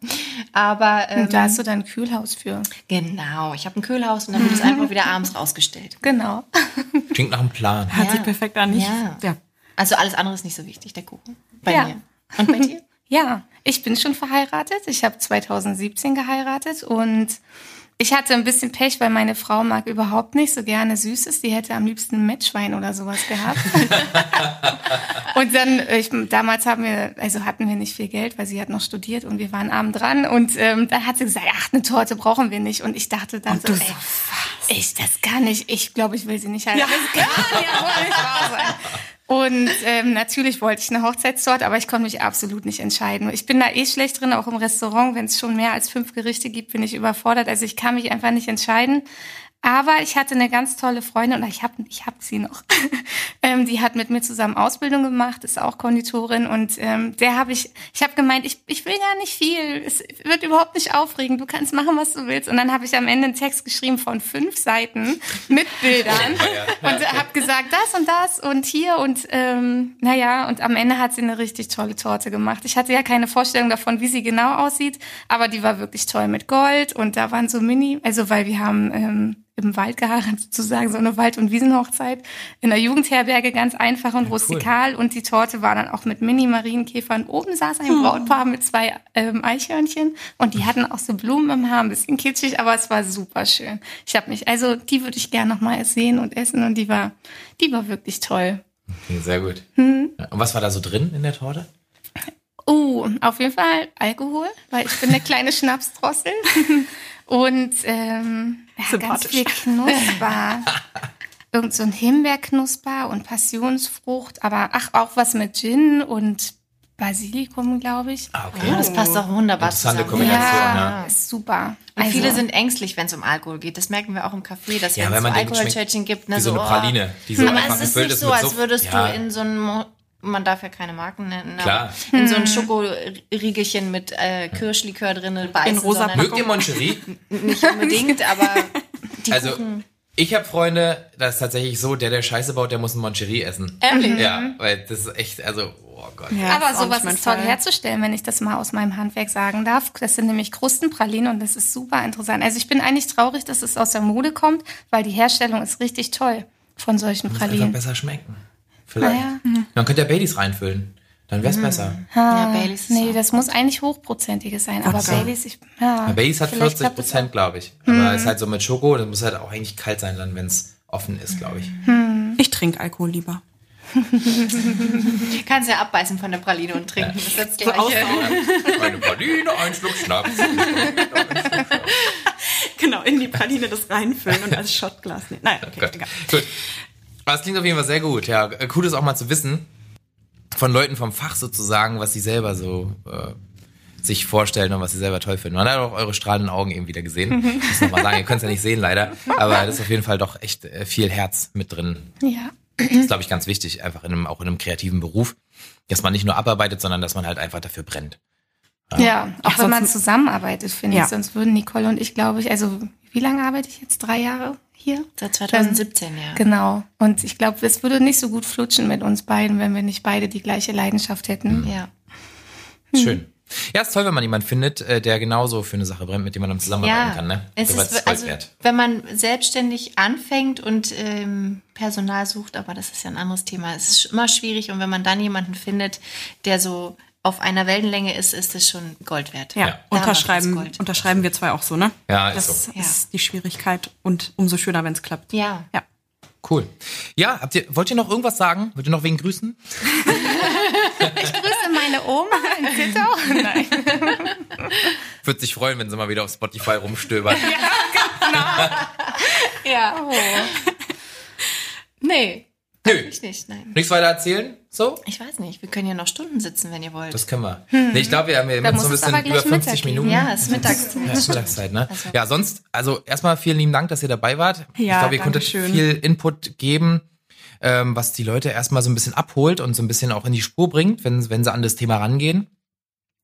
aber ähm, Und da hast du dann ein Kühlhaus für. genau. Ich habe ein Kühlhaus und dann wird es einfach wieder abends rausgestellt. Genau. Klingt nach einem Plan. Hört Ja. sich perfekt an. Ich, Ja. ja. Also alles andere ist nicht so wichtig, der Kuchen. Bei Ja. mir. Und bei dir? Ja, ich bin schon verheiratet. Ich habe 2017 geheiratet und ich hatte ein bisschen Pech, weil meine Frau mag überhaupt nicht so gerne Süßes. Die hätte am liebsten Mettschwein oder sowas gehabt. und dann, ich, damals haben wir, also hatten wir nicht viel Geld, weil sie hat noch studiert und wir waren arm dran. Und ähm, dann hat sie gesagt, ach, eine Torte brauchen wir nicht. Und ich dachte dann so, du ey, so, ich, das kann nicht. Ich glaube, ich will sie nicht heiraten. Das kann ja wohl nicht wahr sein. Und ähm, natürlich wollte ich eine Hochzeitstorte, aber ich konnte mich absolut nicht entscheiden. Ich bin da eh schlecht drin, auch im Restaurant. Wenn es schon mehr als fünf Gerichte gibt, bin ich überfordert. Also ich kann mich einfach nicht entscheiden. Aber ich hatte eine ganz tolle Freundin, oder ich habe ich hab sie noch. ähm, die hat mit mir zusammen Ausbildung gemacht, ist auch Konditorin. Und ähm, der habe ich, ich habe gemeint, ich, ich will gar nicht viel. Es wird überhaupt nicht aufregend. Du kannst machen, was du willst. Und dann habe ich am Ende einen Text geschrieben von fünf Seiten mit Bildern und habe gesagt, das und das und hier und ähm, naja, und am Ende hat sie eine richtig tolle Torte gemacht. Ich hatte ja keine Vorstellung davon, wie sie genau aussieht, aber die war wirklich toll mit Gold und da waren so Mini, also weil wir haben ähm, im Wald geheiratet, sozusagen so eine Wald- und Wiesenhochzeit in der Jugendherberge, ganz einfach und rustikal und die Torte war dann auch mit Mini-Marienkäfern. Oben saß ein Brautpaar mit zwei ähm, Eichhörnchen und die hatten auch so Blumen im Haar, ein bisschen kitschig, aber es war super schön. Ich habe mich, also die würde ich gerne noch mal sehen und essen und die war, die war wirklich toll. Okay, sehr gut. Hm. Ja, Und was war da so drin in der Torte? Oh, auf jeden Fall Alkohol, weil ich bin eine kleine Schnapsdrossel. Und ähm, ja, ganz viel Knusper. Irgend so ein Himbeerknusper und Passionsfrucht, aber ach, auch was mit Gin und Basilikum, glaube ich. Ah, okay. Ja, das passt auch wunderbar Interessante zusammen. Kombination, ja, ja. ist super. Und Also, viele sind ängstlich, wenn es um Alkohol geht. Das merken wir auch im Café, dass Ja, wenn es man so Alkoholtörtchen gibt, ne, wie so eine oh. Praline, die so Aber einfach es ist nicht so, als würdest Ja. du in so einem, man darf ja keine Marken nennen, Klar. in so ein Schokoriegelchen mit äh, Kirschlikör drin beißen, In rosa Mögt ihr Moncherie? nicht unbedingt, aber die Also, Kuchen. ich habe Freunde, das ist tatsächlich so, der, der Scheiße baut, der muss ein Moncherie essen. Ehrlich? Ja, weil das ist echt, also, oh Gott. Ja, aber sowas ist toll herzustellen, wenn ich das mal aus meinem Handwerk sagen darf. Das sind nämlich Krustenpralinen und das ist super interessant. Also ich bin eigentlich traurig, dass es aus der Mode kommt, weil die Herstellung ist richtig toll von solchen Muss einfach Pralinen. besser schmecken. Vielleicht. Naja. Dann könnt ihr Baileys reinfüllen. Dann wär's besser. Ja, Baileys Nee, das muss eigentlich hochprozentiges sein. Aber Wodka. Baileys, ich, ja, Ja, Baileys hat vielleicht 40 klappt das Prozent, glaube ich. Aber ist halt so mit Schoko, das muss halt auch eigentlich kalt sein, dann, wenn es offen ist, glaube ich. Ich trinke Alkohol lieber. Kannst ja abbeißen von der Praline und trinken. Das ist das Gleiche. Eine Praline, ein Schluck Schnaps. Genau, in die Praline das reinfüllen und als Shotglas nehmen. Nein, okay, Gut. egal. Gut. Aber es klingt auf jeden Fall sehr gut. Ja, cool ist auch mal zu wissen, von Leuten vom Fach sozusagen, was sie selber so äh, sich vorstellen und was sie selber toll finden. Man hat auch eure strahlenden Augen eben wieder gesehen. Ich muss nochmal sagen, ihr könnt es ja nicht sehen leider, aber das ist auf jeden Fall doch echt äh, viel Herz mit drin. Ja. Das ist, glaube ich, ganz wichtig, einfach in einem, auch in einem kreativen Beruf, dass man nicht nur abarbeitet, sondern dass man halt einfach dafür brennt. Ja, auch Ja, wenn man zusammenarbeitet, finde Ja. ich. Sonst würden Nicole und ich, glaube ich, also wie lange arbeite ich jetzt? Drei Jahre hier? Seit 2017, ja. Genau. Und ich glaube, es würde nicht so gut flutschen mit uns beiden, wenn wir nicht beide die gleiche Leidenschaft hätten. Ja. Schön. Ja, ist toll, wenn man jemanden findet, äh, der genauso für eine Sache brennt, mit dem man dann zusammenarbeiten Ja, kann. Ne? es So ist, also, wert. wenn man selbstständig anfängt und ähm, Personal sucht, aber das ist ja ein anderes Thema, es ist immer schwierig und wenn man dann jemanden findet, der so auf einer Wellenlänge ist, ist es schon Gold wert. Ja, Ja. Unterschreiben, Gold. unterschreiben wir zwei auch so, ne? Ja, ist Das so. Ja. ist die Schwierigkeit und umso schöner, wenn es klappt. Ja. Ja. Cool. Ja, habt ihr, wollt ihr noch irgendwas sagen? Wollt ihr noch wen grüßen? Ich grüße meine Oma in Zittau. Nein. Würde sich freuen, wenn sie mal wieder auf Spotify rumstöbern. Ja. Nee. Nö. Ich nicht, nein. Nichts weiter erzählen? So? Ich weiß nicht, wir können ja noch Stunden sitzen, wenn ihr wollt. Das können wir. Nee, ich glaube, wir haben, Da jetzt so ein bisschen über 50 Mittag geben. Minuten. ja, es ist Mittagszeit. Ja, ist Mittagszeit, ne? Also- Ja, sonst, also erstmal vielen lieben Dank, dass ihr dabei wart. ich Ja, glaube, ihr konntet Dankeschön. viel Input geben, ähm, was die Leute erstmal so ein bisschen abholt und so ein bisschen auch in die Spur bringt, wenn, wenn sie an das Thema rangehen.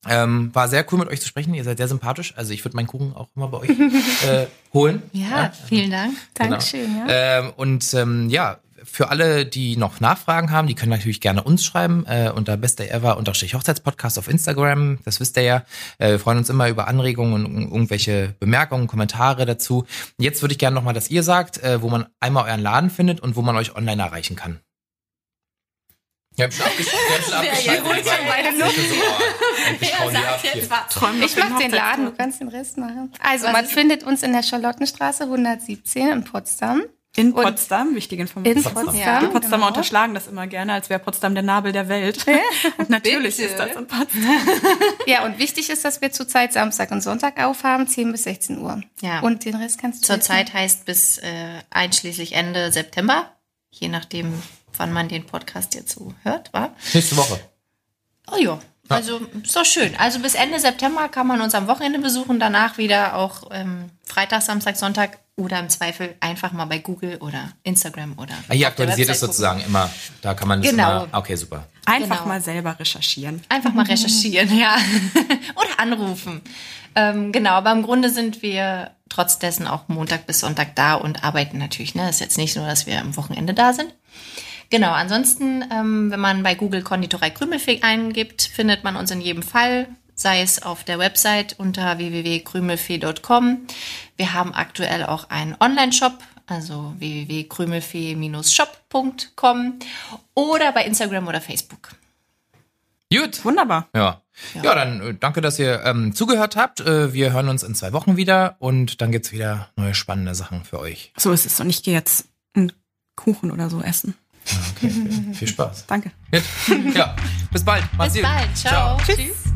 Ähm, war sehr cool mit euch zu sprechen. Ihr seid sehr sympathisch. Also ich würde meinen Kuchen auch immer bei euch äh, holen. Ja, vielen Dank. Dankeschön, ja. Ähm, und ähm, ja, für alle, die noch Nachfragen haben, die können natürlich gerne uns schreiben äh, unter bestever Hochzeitspodcast auf Instagram. Das wisst ihr ja. Äh, wir freuen uns immer über Anregungen und irgendwelche Bemerkungen, Kommentare dazu. Jetzt würde ich gerne nochmal, dass ihr sagt, äh, wo man einmal euren Laden findet und wo man euch online erreichen kann. Wir haben schon abgesch- wir haben schon abgeschaltet. hier. Träumen Ich mach den Laden, du kannst den Rest machen. Also, man findet uns in der Charlottenstraße 117 in Potsdam. In Und- Potsdam, wichtige Information. In Potsdam. Potsdam. Ja. Die Potsdamer genau. unterschlagen das immer gerne, als wäre Potsdam der Nabel der Welt. Und natürlich Bitte. ist das in Potsdam. Ja, und wichtig ist, dass wir zurzeit Samstag und Sonntag aufhaben, 10 bis 16 Uhr. Ja. Und den Rest kannst du Zurzeit heißt bis äh, einschließlich Ende September, je nachdem, wann man den Podcast jetzt so hört, war. Nächste Woche. Oh ja, also ist doch schön. Also bis Ende September kann man uns am Wochenende besuchen, danach wieder auch ähm, Freitag, Samstag, Sonntag oder im Zweifel einfach mal bei Google oder Instagram oder. Ah, Ihr aktualisiert es Website sozusagen immer. Da kann man das Genau. immer. Okay, super. Einfach Genau. mal selber recherchieren. Einfach mal recherchieren, ja. oder anrufen. Ähm, genau, aber im Grunde sind wir trotz dessen auch Montag bis Sonntag da und arbeiten natürlich. Ne? Ist jetzt nicht nur, dass wir am Wochenende da sind. Genau, ansonsten, ähm, wenn man bei Google Konditorei Krümelfee eingibt, findet man uns in jedem Fall, sei es auf der Website unter www.krümelfee.com. Wir haben aktuell auch einen Online-Shop, also www.krümelfee-shop.com oder bei Instagram oder Facebook. Gut. Wunderbar. Ja. Ja, dann äh, danke, dass ihr ähm, zugehört habt. Äh, wir hören uns in zwei Wochen wieder und dann gibt's wieder neue spannende Sachen für euch. So ist es. Und ich gehe jetzt einen Kuchen oder so essen. Okay, viel, Spaß. Danke. Ja, bis bald. Macht's Bis bald. Ciao. Tschüss.